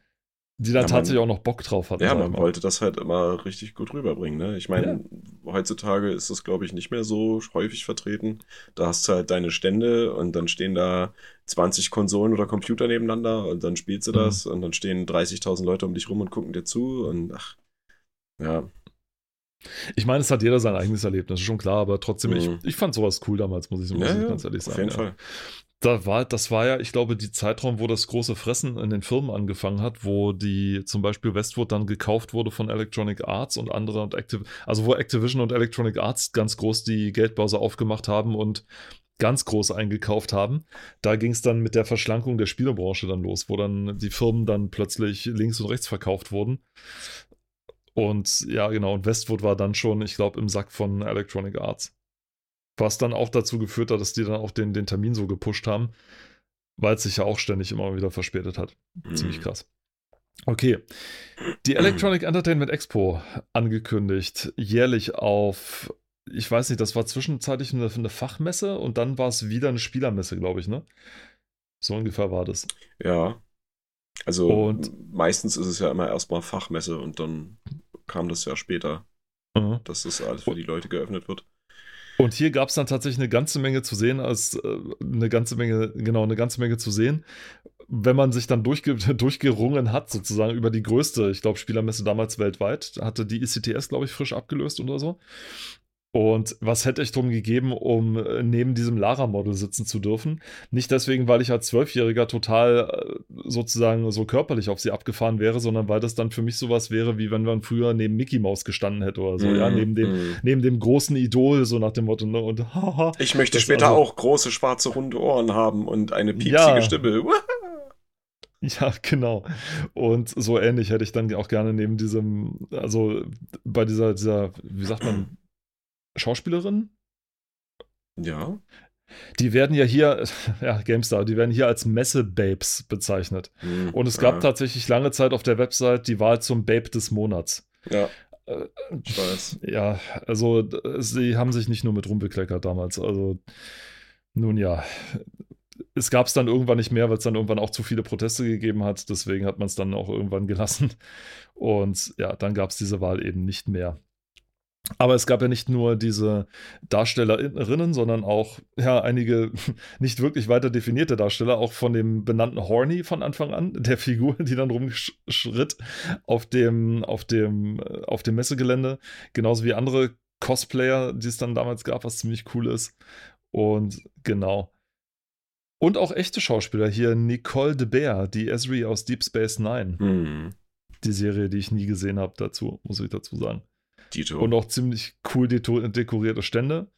die dann Ja, man- tatsächlich auch noch Bock drauf hatten. Ja, man mal. wollte das halt immer richtig gut rüberbringen. Ne? Ich meine, heutzutage ist das, glaube ich, nicht mehr so häufig vertreten. Da hast du halt deine Stände und dann stehen da 20 Konsolen oder Computer nebeneinander und dann spielst du Mhm. das und dann stehen 30.000 Leute um dich rum und gucken dir zu und ach, ja, Ich meine, es hat jeder sein eigenes Erlebnis, ist schon klar, aber trotzdem, Mhm. ich, ich fand sowas cool damals, muss ich, muss ja, ich ja ganz ehrlich auf sagen. jeden ja. Fall. Da war, das war ja, ich glaube, die Zeitraum, wo das große Fressen in den Firmen angefangen hat, wo die zum Beispiel Westwood dann gekauft wurde von Electronic Arts und andere und Activ also wo Activision und Electronic Arts ganz groß die Geldbörse aufgemacht haben und ganz groß eingekauft haben. Da ging es dann mit der Verschlankung der Spielebranche dann los, wo dann die Firmen dann plötzlich links und rechts verkauft wurden. Und ja, genau, und Westwood war dann schon, ich glaube, im Sack von Electronic Arts. Was dann auch dazu geführt hat, dass die dann auch den, den Termin so gepusht haben, weil es sich ja auch ständig immer wieder verspätet hat. Ziemlich Mhm. krass. Okay. Die Electronic Entertainment Expo angekündigt, jährlich auf, ich weiß nicht, das war zwischenzeitlich eine, eine Fachmesse und dann war es wieder eine Spielermesse, glaube ich, ne? So ungefähr war das. Ja. Also Und- meistens ist es ja immer erstmal Fachmesse und dann kam das ja später, Mhm. dass das alles für die Leute geöffnet wird. Und hier gab es dann tatsächlich eine ganze Menge zu sehen, als äh, eine ganze Menge, genau, eine ganze Menge zu sehen. Wenn man sich dann durchge durchgerungen hat, sozusagen über die größte, ich glaube, Spielermesse damals weltweit, hatte die ICTS, glaube ich, frisch abgelöst oder so. Und was hätte ich drum gegeben, um äh, neben diesem Lara-Model sitzen zu dürfen? Nicht deswegen, weil ich als Zwölfjähriger total äh, sozusagen so körperlich auf sie abgefahren wäre, sondern weil das dann für mich sowas wäre, wie wenn man früher neben Mickey Mouse gestanden hätte oder so, ja, Mhm, neben dem, mhm. neben dem großen Idol, so nach dem Motto, ne? Und haha. Ich möchte später also- auch große schwarze runde Ohren haben und eine piepsige Ja. Stimme. Ja, genau. Und so ähnlich hätte ich dann auch gerne neben diesem, also bei dieser, dieser, wie sagt man, Schauspielerin? Ja. Die werden ja hier, ja, GameStar, die werden hier als Messe-Babes bezeichnet. Hm, Und es gab ja. tatsächlich lange Zeit auf der Website die Wahl zum Babe des Monats. Ja, Äh, ich weiß. Ja, also sie haben sich nicht nur mit rumbekleckert damals. Also nun ja, es gab es dann irgendwann nicht mehr, weil es dann irgendwann auch zu viele Proteste gegeben hat. Deswegen hat man es dann auch irgendwann gelassen. Und ja, dann gab es diese Wahl eben nicht mehr. Aber es gab ja nicht nur diese Darstellerinnen, sondern auch ja einige nicht wirklich weiter definierte Darsteller, auch von dem benannten Horny von Anfang an, der Figur, die dann rumschritt auf dem, auf dem, äh, auf dem Messegelände, genauso wie andere Cosplayer, die es dann damals gab, was ziemlich cool ist. Und genau. Und auch echte Schauspieler hier, Nicole de Beer, die Esri aus Deep Space Nine, Hm. die Serie, die ich nie gesehen habe, dazu, muss ich dazu sagen. Dito. Und auch ziemlich cool dekorierte Stände.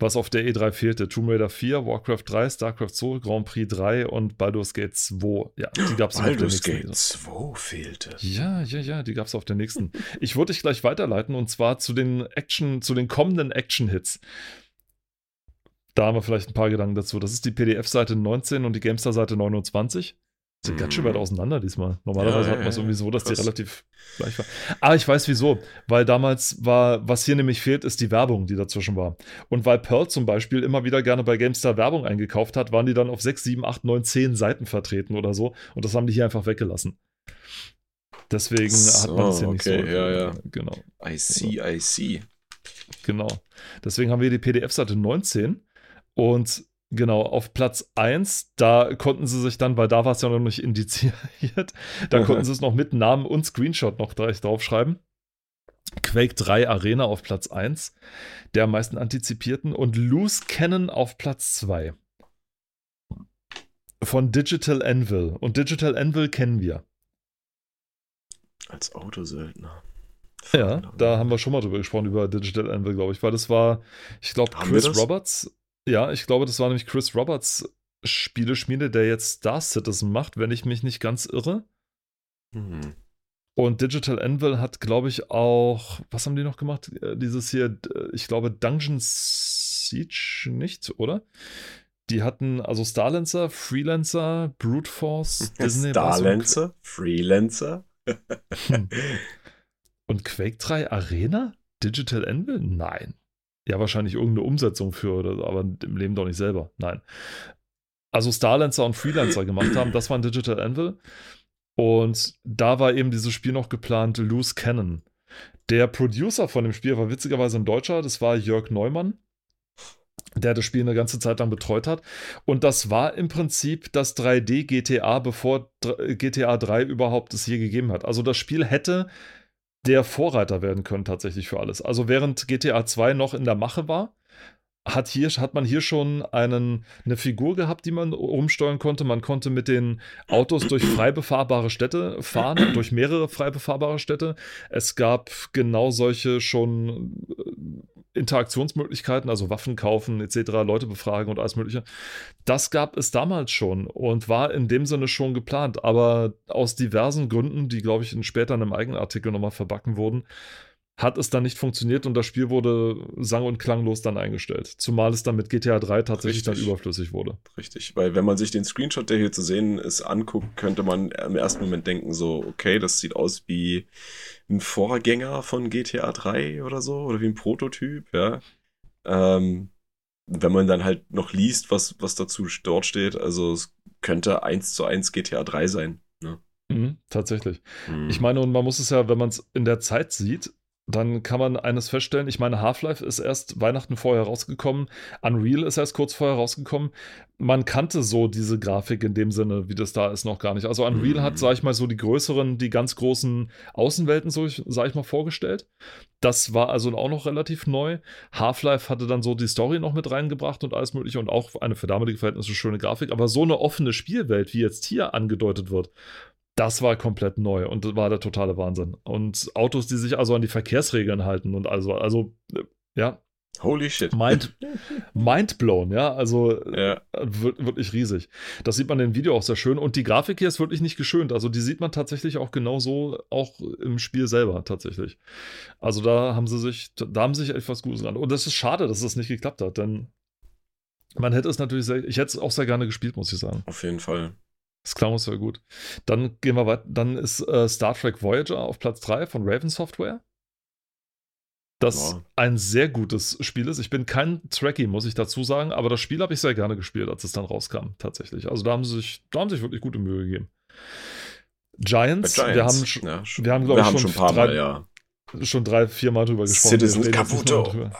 Was auf der E3 fehlte: Tomb Raider 4, Warcraft 3, StarCraft 2, Grand Prix 3 und Baldur's Gate 2. Ja, die gab es auf der Baldur's nächsten Gate E3. 2 fehlte. Ja, ja, ja, die gab es auf der nächsten. Ich würde dich gleich weiterleiten und zwar zu den Action, zu den kommenden Action-Hits. Da haben wir vielleicht ein paar Gedanken dazu. Das ist die PDF-Seite 19 und die Gamestar-Seite 29. Sind ganz schön Mhm. weit auseinander diesmal. Normalerweise Ja, hat man es irgendwie so, dass die krass. relativ gleich war. Aber ich weiß wieso. Weil damals war, was hier nämlich fehlt, ist die Werbung, die dazwischen war. Und weil Pearl zum Beispiel immer wieder gerne bei GameStar Werbung eingekauft hat, waren die dann auf 6, 7, 8, 9, 10 Seiten vertreten oder so. Und das haben die hier einfach weggelassen. Deswegen So, hat man das hier nicht so. okay, ja, ja. Genau, I see, I see. genau. Deswegen haben wir die PDF-Seite 19 und genau auf Platz 1, da konnten sie sich dann, weil da war es ja noch nicht indiziert, da konnten sie es noch mit Namen und Screenshot noch gleich draufschreiben. Quake 3 Arena auf Platz 1, der am meisten antizipierten und Loose Cannon auf Platz 2. Von Digital Anvil. Und Digital Anvil kennen wir. Als Autosöldner. Ja, da haben wir schon mal drüber gesprochen, über Digital Anvil, glaube ich, weil das war, ich glaube, Chris? Roberts. Ja, ich glaube, das war nämlich Chris Roberts Spieleschmiede, der jetzt Star Citizen macht, wenn ich mich nicht ganz irre. Hm. Und Digital Anvil hat, glaube ich, auch, was haben die noch gemacht? Äh, Dieses hier, äh, ich glaube, Dungeon Siege nicht, oder? Die hatten also Starlancer, Freelancer, Brute Force, Disney Starlancer? Freelancer? Hm. Und Quake 3 Arena? Digital Anvil? Nein. Ja, wahrscheinlich irgendeine Umsetzung für, oder, aber im Leben doch nicht selber. Nein. Also Starlancer und Freelancer gemacht haben, das war ein Digital Anvil. Und da war eben dieses Spiel noch geplant, Loose Cannon. Der Producer von dem Spiel war witzigerweise ein Deutscher, das war Jörg Neumann, der das Spiel eine ganze Zeit lang betreut hat. Und das war im Prinzip das 3D GTA, bevor dr- GTA 3 überhaupt es je gegeben hat. Also das Spiel hätte der Vorreiter werden können tatsächlich für alles. Also während GTA 2 noch in der Mache war, hat, hier, hat man hier schon einen, eine Figur gehabt, die man umsteuern konnte. Man konnte mit den Autos durch frei befahrbare Städte fahren, durch mehrere frei befahrbare Städte. Es gab genau solche schon äh, Interaktionsmöglichkeiten, also Waffen kaufen etc., Leute befragen und alles Mögliche. Das gab es damals schon und war in dem Sinne schon geplant, aber aus diversen Gründen, die, glaube ich, in später in einem eigenen Artikel nochmal verbacken wurden, hat es dann nicht funktioniert und das Spiel wurde sang- und klanglos dann eingestellt. Zumal es dann mit GTA 3 tatsächlich Richtig. dann überflüssig wurde. Richtig, weil wenn man sich den Screenshot, der hier zu sehen ist, anguckt, könnte man im ersten Moment denken, so, okay, das sieht aus wie ein Vorgänger von GTA 3 oder so, oder wie ein Prototyp, ja. Ähm, wenn man dann halt noch liest, was, was dazu dort steht, also es könnte eins zu eins GTA 3 sein. Ne? Mhm, tatsächlich. Hm. Ich meine, und man muss es ja, wenn man es in der Zeit sieht, dann kann man eines feststellen. Ich meine, Half-Life ist erst Weihnachten vorher rausgekommen. Unreal ist erst kurz vorher rausgekommen. Man kannte so diese Grafik in dem Sinne, wie das da ist, noch gar nicht. Also Unreal Mhm. hat, sag ich mal, so die größeren, die ganz großen Außenwelten, so sag ich mal, vorgestellt. Das war also auch noch relativ neu. Half-Life hatte dann so die Story noch mit reingebracht und alles mögliche und auch eine für damalige Verhältnisse schöne Grafik. Aber so eine offene Spielwelt, wie jetzt hier angedeutet wird, das war komplett neu und das war der totale Wahnsinn. Und Autos, die sich also an die Verkehrsregeln halten und also, also, äh, ja, Holy shit. mind, mind blown, ja, also äh, Ja, wir- wirklich riesig. Das sieht man im Video auch sehr schön und die Grafik hier ist wirklich nicht geschönt. Also die sieht man tatsächlich auch genauso auch im Spiel selber tatsächlich. Also da haben sie sich, da haben sie sich etwas Gutes ran. Und das ist schade, dass das nicht geklappt hat, denn Man hätte es natürlich sehr, ich hätte es auch sehr gerne gespielt, muss ich sagen. Auf jeden Fall. Das klang uns sehr gut. Dann gehen wir weiter. Dann ist äh, Star Trek Voyager auf Platz 3 von Raven Software. Das Ja. ein sehr gutes Spiel ist. Ich bin kein Trekkie, muss ich dazu sagen, aber das Spiel habe ich sehr gerne gespielt, als es dann rauskam, tatsächlich. Also da haben sie sich, da haben sie sich wirklich gute Mühe gegeben. Giants, Giants. wir haben, ja, wir haben, glaub ich, schon schon ein paar drei- Mal, ja. Schon drei, vier Mal drüber gesprochen. Citizen Kabuto.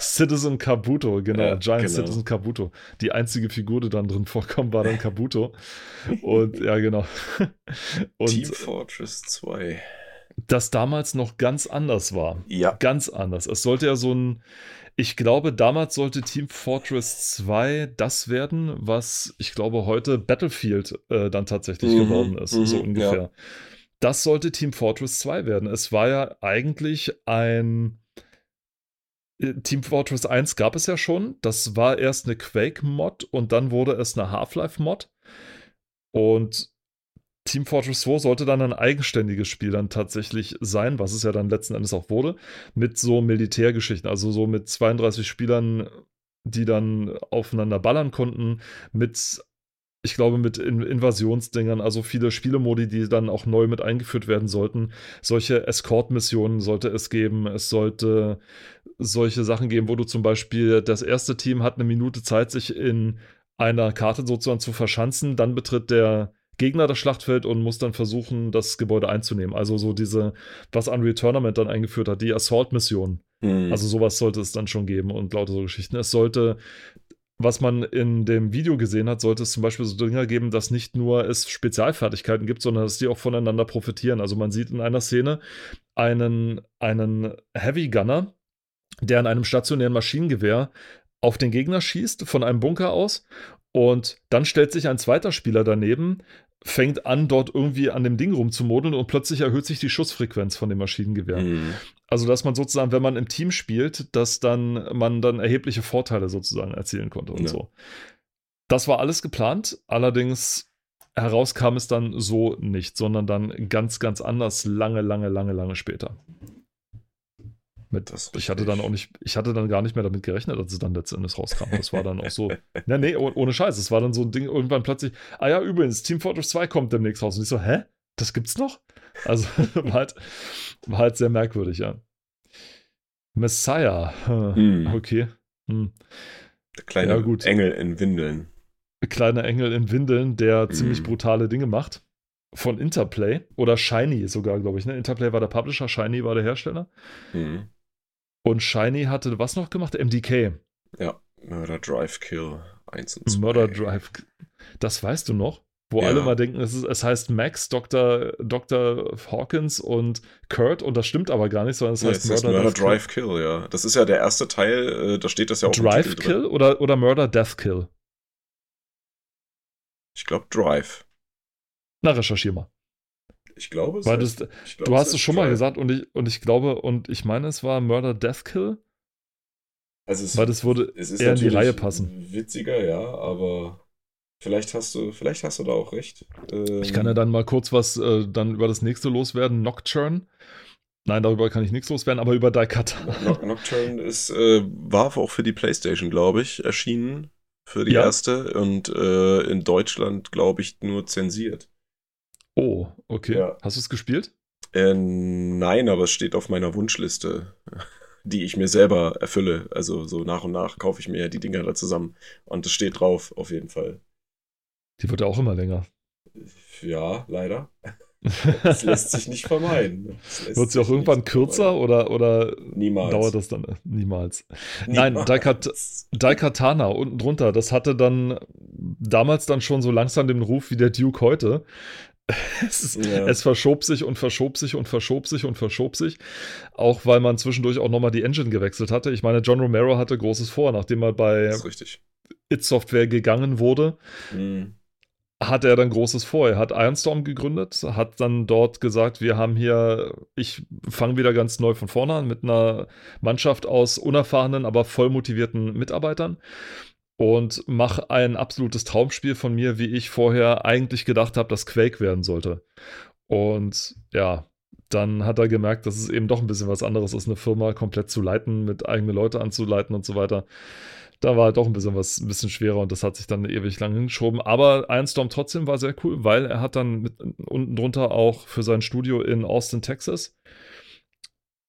Citizen Kabuto, genau. Ja, Giant genau. Citizen Kabuto. Die einzige Figur, die dann drin vorkommt, war dann Kabuto. Und ja, genau. Und Team Fortress 2. das damals noch ganz anders war. Ja. Ganz anders. Es sollte ja so ein, ich glaube, damals sollte Team Fortress 2 das werden, was ich glaube heute Battlefield äh, dann tatsächlich Mhm, geworden ist, mhm, so ungefähr. Das sollte Team Fortress 2 werden. Es war ja eigentlich ein äh, Team Fortress 1 gab es ja schon. Das war erst eine Quake-Mod und dann wurde es eine Half-Life-Mod. Und Team Fortress 2 sollte dann ein eigenständiges Spiel dann tatsächlich sein, was es ja dann letzten Endes auch wurde, mit so Militärgeschichten, also so mit 32 Spielern, die dann aufeinander ballern konnten, mit, ich glaube, mit In Invasionsdingern, also viele Spielemodi, die dann auch neu mit eingeführt werden sollten. Solche Escort-Missionen sollte es geben, es sollte solche Sachen geben, wo du zum Beispiel, das erste Team hat eine Minute Zeit, sich in einer Karte sozusagen zu verschanzen, dann betritt der Gegner das Schlachtfeld und muss dann versuchen, das Gebäude einzunehmen. Also so diese, was Unreal Tournament dann eingeführt hat, die Assault-Mission. Hm. Also sowas sollte es dann schon geben und lauter so Geschichten. Es sollte, was man in dem Video gesehen hat, sollte es zum Beispiel so Dinger geben, dass nicht nur es Spezialfertigkeiten gibt, sondern dass die auch voneinander profitieren. Also man sieht in einer Szene einen, einen Heavy Gunner, der in einem stationären Maschinengewehr auf den Gegner schießt, von einem Bunker aus. Und dann stellt sich ein zweiter Spieler daneben, fängt an, dort irgendwie an dem Ding rumzumodeln und plötzlich erhöht sich die Schussfrequenz von dem Maschinengewehr. Hm. Also, dass man sozusagen, wenn man im Team spielt, dass dann man dann erhebliche Vorteile sozusagen erzielen konnte und Ja. so. Das war alles geplant, allerdings heraus kam es dann so nicht, sondern dann ganz, ganz anders, lange, lange, lange, lange später. Mit, ich hatte dann auch nicht, ich hatte dann gar nicht mehr damit gerechnet, als es dann letztendlich rauskam. Das war dann auch so, ne, nee, oh- ohne Scheiß. Es war dann so ein Ding, irgendwann plötzlich, ah ja, übrigens, Team Fortress 2 kommt demnächst raus. Und ich so, hä? Das gibt's noch? Also, war halt, war halt sehr merkwürdig, ja. Messiah. hm, Hm. Okay. Hm. Der kleine Ja, gut. Engel in Windeln. Kleiner Engel in Windeln, der ziemlich Mhm. brutale Dinge macht. Von Interplay oder Shiny sogar, glaube ich. Ne? Interplay war der Publisher, Shiny war der Hersteller. Hm. Und Shiny hatte was noch gemacht? MDK. Ja. Murder Drive Kill 1 und 2. Murder Drive. Das weißt du noch? Wo Ja. alle mal denken, es, ist, es heißt Max, Dr. Dr. Hawkins und Kurt und das stimmt aber gar nicht, sondern es Ja, heißt es heißt Murder, Murder Death Drive Kill, ja. Das ist ja der erste Teil, äh, da steht das ja Kill. auch Drive Kill drin. oder, oder Murder Death Kill? Ich glaube Drive. Na, recherchier mal. Ich glaube es. Weil das, ich glaub, du hast es schon mal Drive. gesagt und ich, und ich glaube, und ich meine, es war Murder Death Kill, Also es, weil das würde eher in die Reihe passen. Witziger, ja, aber vielleicht hast du, vielleicht hast du da auch recht. Ähm, Ich kann ja dann mal kurz was äh, dann über das nächste loswerden. Nocturne. Nein, darüber kann ich nichts loswerden, aber über Daikata. No Nocturne ist, äh, war auch für die Playstation, glaube ich, erschienen. Für die Ja. erste und äh, in Deutschland, glaube ich, nur zensiert. Oh, okay. Ja. Hast du es gespielt? Äh, nein, aber es steht auf meiner Wunschliste, die ich mir selber erfülle. Also so nach und nach kaufe ich mir die Dinger da zusammen. Und es steht drauf, auf jeden Fall. Die wird ja auch immer länger. Ja, leider. Das lässt sich nicht vermeiden. Wird sie auch irgendwann kürzer oder, oder vermeiden. Niemals. dauert das dann? Niemals. Nein, Niemals. Daikat- Daikatana unten drunter, das hatte dann damals dann schon so langsam den Ruf wie der Duke heute. Es, Ja. es verschob sich und verschob sich und verschob sich und verschob sich. Auch weil man zwischendurch auch nochmal die Engine gewechselt hatte. Ich meine, John Romero hatte großes vor, nachdem er bei. It Software gegangen wurde, Hm. hatte er dann großes vor. Er hat Ironstorm gegründet, hat dann dort gesagt, wir haben hier, ich fange wieder ganz neu von vorne an mit einer Mannschaft aus unerfahrenen, aber voll motivierten Mitarbeitern und mache ein absolutes Traumspiel von mir, wie ich vorher eigentlich gedacht habe, dass Quake werden sollte. Und ja, dann hat er gemerkt, dass es eben doch ein bisschen was anderes ist, eine Firma komplett zu leiten, mit eigene Leute anzuleiten und so weiter. Da war doch ein bisschen was, ein bisschen schwerer und das hat sich dann ewig lang hingeschoben. Aber Ironstorm trotzdem war sehr cool, weil er hat dann mit, unten drunter auch für sein Studio in Austin, Texas,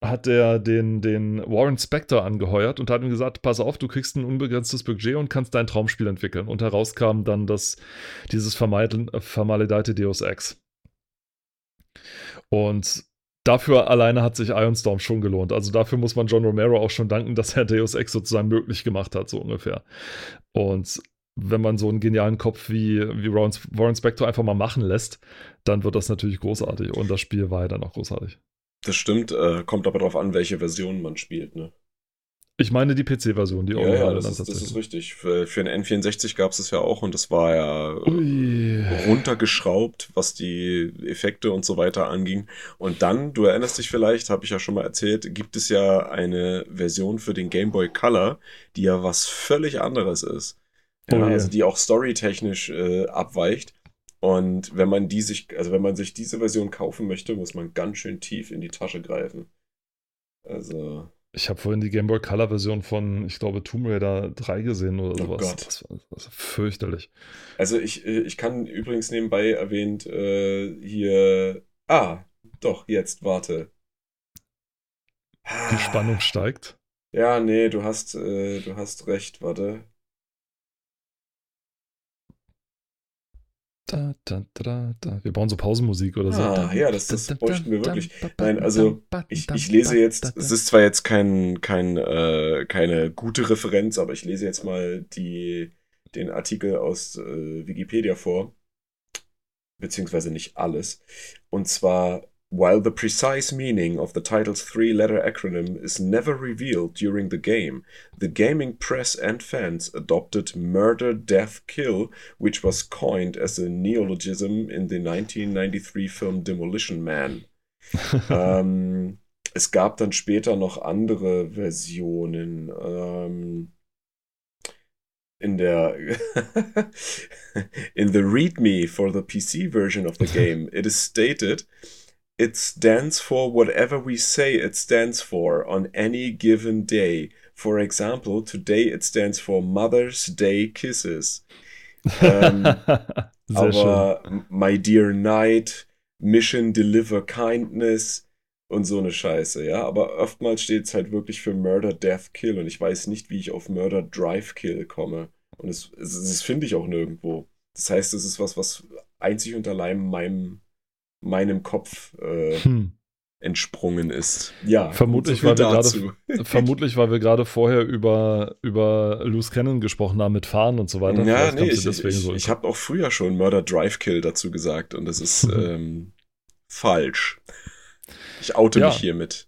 hat er den, den Warren Spector angeheuert und hat ihm gesagt, pass auf, du kriegst ein unbegrenztes Budget und kannst dein Traumspiel entwickeln. Und heraus kam dann das, dieses vermaledeite Deus Ex. Und dafür alleine hat sich Ironstorm schon gelohnt. Also dafür muss man John Romero auch schon danken, dass er Deus Ex sozusagen möglich gemacht hat, so ungefähr. Und wenn man so einen genialen Kopf wie, wie Warren Spector einfach mal machen lässt, dann wird das natürlich großartig. Und das Spiel war ja dann auch großartig. Das stimmt, äh, kommt aber darauf an, welche Version man spielt, ne? Ich meine die PC-Version, die ja, ja, das, ist, das ist richtig. Für, für den N64 gab es es ja auch und das war ja Ui. runtergeschraubt, was die Effekte und so weiter anging. Und dann, du erinnerst dich vielleicht, habe ich ja schon mal erzählt, gibt es ja eine Version für den Game Boy Color, die ja was völlig anderes ist. Ja, oh, also die auch storytechnisch äh, abweicht. Und wenn man die sich, also wenn man sich diese Version kaufen möchte, muss man ganz schön tief in die Tasche greifen. Also. Ich habe vorhin die Game Boy Color Version von, ich glaube, Tomb Raider 3 gesehen oder oh sowas. Gott. Das war, das war fürchterlich. Also ich, äh, ich kann übrigens nebenbei erwähnt äh, hier. Ah, doch, jetzt, warte. Die Spannung steigt. Ja, nee, du hast, äh, du hast recht, warte. Da, da, da, da. Wir brauchen so Pausenmusik oder so. Ah, ja, das, das bräuchten wir wirklich. Nein, also ich, ich lese jetzt, es ist zwar jetzt kein, kein, äh, keine gute Referenz, aber ich lese jetzt mal die, den Artikel aus äh, Wikipedia vor. Beziehungsweise nicht alles. Und zwar While the precise meaning of the title's three letter acronym is never revealed during the game, the gaming press and fans adopted Murder, Death, Kill, which was coined as a neologism in the 1993 film Demolition Man. ähm, es gab dann später noch andere Versionen. Ähm, in der in the README for the PC version of the game, it is stated it stands for whatever we say it stands for on any given day. For example, today it stands for Mother's Day Kisses. Ähm, aber schön. My Dear Night, Mission Deliver Kindness und so eine Scheiße, ja. Aber oftmals steht es halt wirklich für Murder, Death, Kill und ich weiß nicht, wie ich auf Murder, Drive, Kill komme. Und das, das finde ich auch nirgendwo. Das heißt, es ist was, was einzig und allein meinem meinem Kopf äh, hm. entsprungen ist. Ja, vermutlich, weil wir gerade, vermutlich, weil wir gerade vorher über, über Loose Cannon gesprochen haben mit Fahren und so weiter. Ja, nee, ich, ich, so ich habe auch früher schon Murder Drive Kill dazu gesagt und das ist ähm, falsch. Ich oute ja. mich hiermit.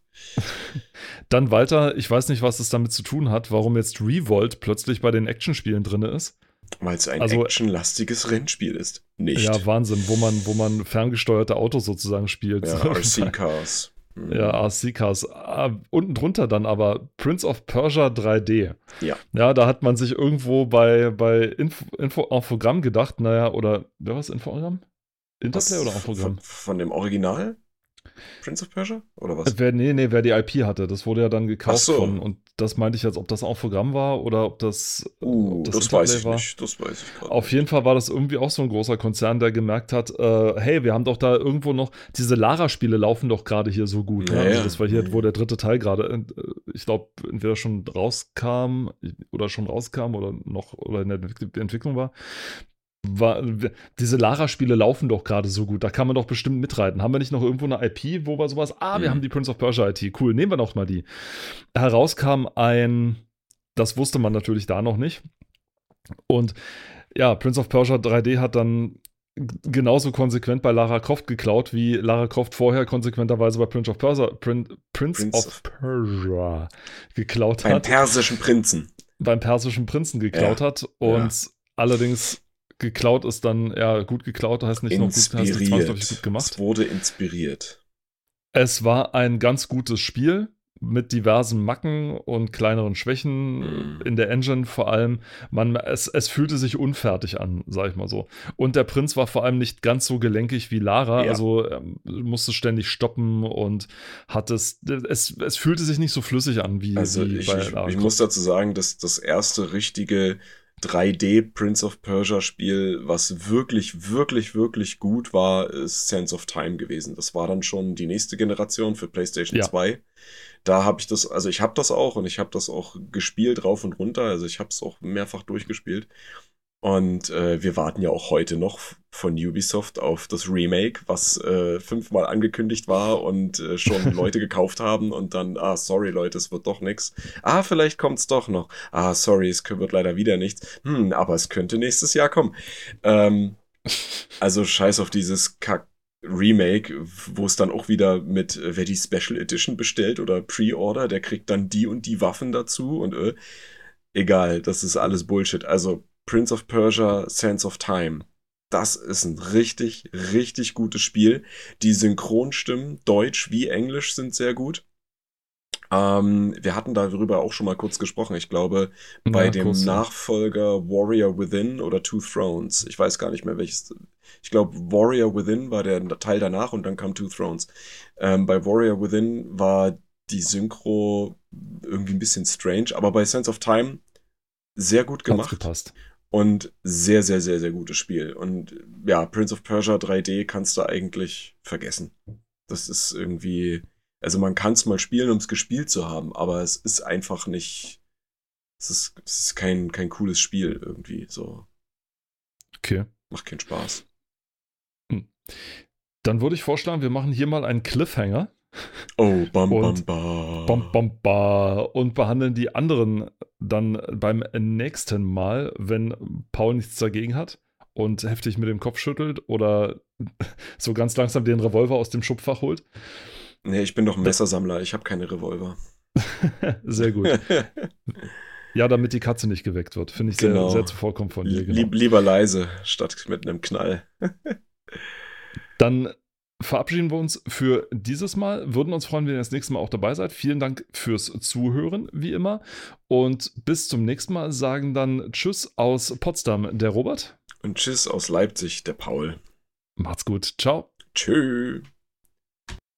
Dann weiter, ich weiß nicht, was es damit zu tun hat, warum jetzt Revolt plötzlich bei den Actionspielen drin ist. Weil es ein also, actionlastiges Rennspiel ist. Nicht. Ja, Wahnsinn, wo man, wo man ferngesteuerte Autos sozusagen spielt. Ja, RC-Cars. Mhm. Ja, RC-Cars. Ah, unten drunter dann aber Prince of Persia 3D. Ja. Ja, da hat man sich irgendwo bei, bei Info, Info Infogramm gedacht, naja, oder wer war es, Infogramm? Interplay Was, oder Infogramm? Von, von dem Original? Prince of Persia? Oder was? Wer, nee, nee, wer die IP hatte. Das wurde ja dann gekauft so. von. Und das meinte ich jetzt, ob das auch Programm war oder ob das. Uh, ob das, das weiß ich war. nicht. Das weiß ich gerade. Auf jeden Fall war das irgendwie auch so ein großer Konzern, der gemerkt hat: äh, hey, wir haben doch da irgendwo noch. Diese Lara-Spiele laufen doch gerade hier so gut. Ja, ne? also das war hier, wo der dritte Teil gerade, äh, ich glaube, entweder schon rauskam oder schon rauskam oder noch oder in der Entwicklung war war, diese Lara-Spiele laufen doch gerade so gut, da kann man doch bestimmt mitreiten. Haben wir nicht noch irgendwo eine IP, wo wir sowas, ah, wir mhm. haben die Prince of Persia IP, cool, nehmen wir doch mal die. Herauskam ein, das wusste man natürlich da noch nicht. Und ja, Prince of Persia 3D hat dann genauso konsequent bei Lara Croft geklaut, wie Lara Croft vorher konsequenterweise bei Prince of Persia, Prin, Prince, Prince of Persia geklaut beim hat. Beim persischen Prinzen. Beim persischen Prinzen geklaut ja. hat und ja. allerdings geklaut ist dann, ja, gut geklaut heißt nicht inspiriert. noch gut, heißt nicht gut gemacht. Es wurde inspiriert. Es war ein ganz gutes Spiel. mit diversen Macken und kleineren Schwächen Mhm. in der Engine vor allem. Man, es, es fühlte sich unfertig an, sag ich mal so. Und der Prinz war vor allem nicht ganz so gelenkig wie Lara, Ja. also ähm, musste ständig stoppen und hat es, es, es fühlte sich nicht so flüssig an wie, Also wie ich, bei ich, Lara ich Croft. muss dazu sagen, dass das erste richtige 3D Prince of Persia Spiel, was wirklich, wirklich, wirklich gut war, ist Sense of Time gewesen. Das war dann schon die nächste Generation für PlayStation Ja. 2. Da habe ich das, also ich habe das auch und ich habe das auch gespielt rauf und runter. Also ich habe es auch mehrfach durchgespielt. Und äh, wir warten ja auch heute noch von Ubisoft auf das Remake, was äh, fünfmal angekündigt war und äh, schon Leute gekauft haben und dann, ah, sorry Leute, es wird doch nichts. Ah, vielleicht kommt's doch noch. Ah, sorry, es wird leider wieder nichts. Hm, aber es könnte nächstes Jahr kommen. Ähm, also scheiß auf dieses Kack. Remake, wo es dann auch wieder mit, äh, wer die Special Edition bestellt oder Pre-Order, der kriegt dann die und die Waffen dazu und äh, egal, das ist alles Bullshit. Also Prince of Persia, Sands of Time. Das ist ein richtig, richtig gutes Spiel. Die Synchronstimmen, Deutsch wie Englisch, sind sehr gut. Ähm, wir hatten darüber auch schon mal kurz gesprochen. Ich glaube, bei Ja, dem kurz. Nachfolger Warrior Within oder Two Thrones. Ich weiß gar nicht mehr welches. Ich glaube, Warrior Within war der Teil danach und dann kam Two Thrones. Ähm, bei Warrior Within war die Synchro irgendwie ein bisschen strange, aber bei Sense of Time sehr gut Hat's gemacht gepasst. Und sehr, sehr, sehr, sehr gutes Spiel. Und ja, Prince of Persia 3D kannst du eigentlich vergessen. Das ist irgendwie, also man kann es mal spielen, um es gespielt zu haben, aber es ist einfach nicht, es ist, es ist kein, kein cooles Spiel irgendwie, so, Okay. macht keinen Spaß. Dann würde ich vorschlagen, wir machen hier mal einen Cliffhanger. Oh, bam, Und bam, bam. Bom, bom, ba, und behandeln die anderen dann beim nächsten Mal, wenn Paul nichts dagegen hat und heftig mit dem Kopf schüttelt oder so ganz langsam den Revolver aus dem Schubfach holt. Nee, ich bin doch ein Messersammler, ich habe keine Revolver. Sehr gut. Ja, damit die Katze nicht geweckt wird. Finde ich sehr, Genau. sehr zuvorkommend von dir. Genau. Lieb, lieber leise, statt mit einem Knall. Dann verabschieden wir uns für dieses Mal. Würden uns freuen, wenn ihr das nächste Mal auch dabei seid. Vielen Dank fürs Zuhören, wie immer. Und bis zum nächsten Mal sagen dann Tschüss aus Potsdam, der Robert. Und tschüss aus Leipzig, der Paul. Macht's gut. Ciao. Tschüss.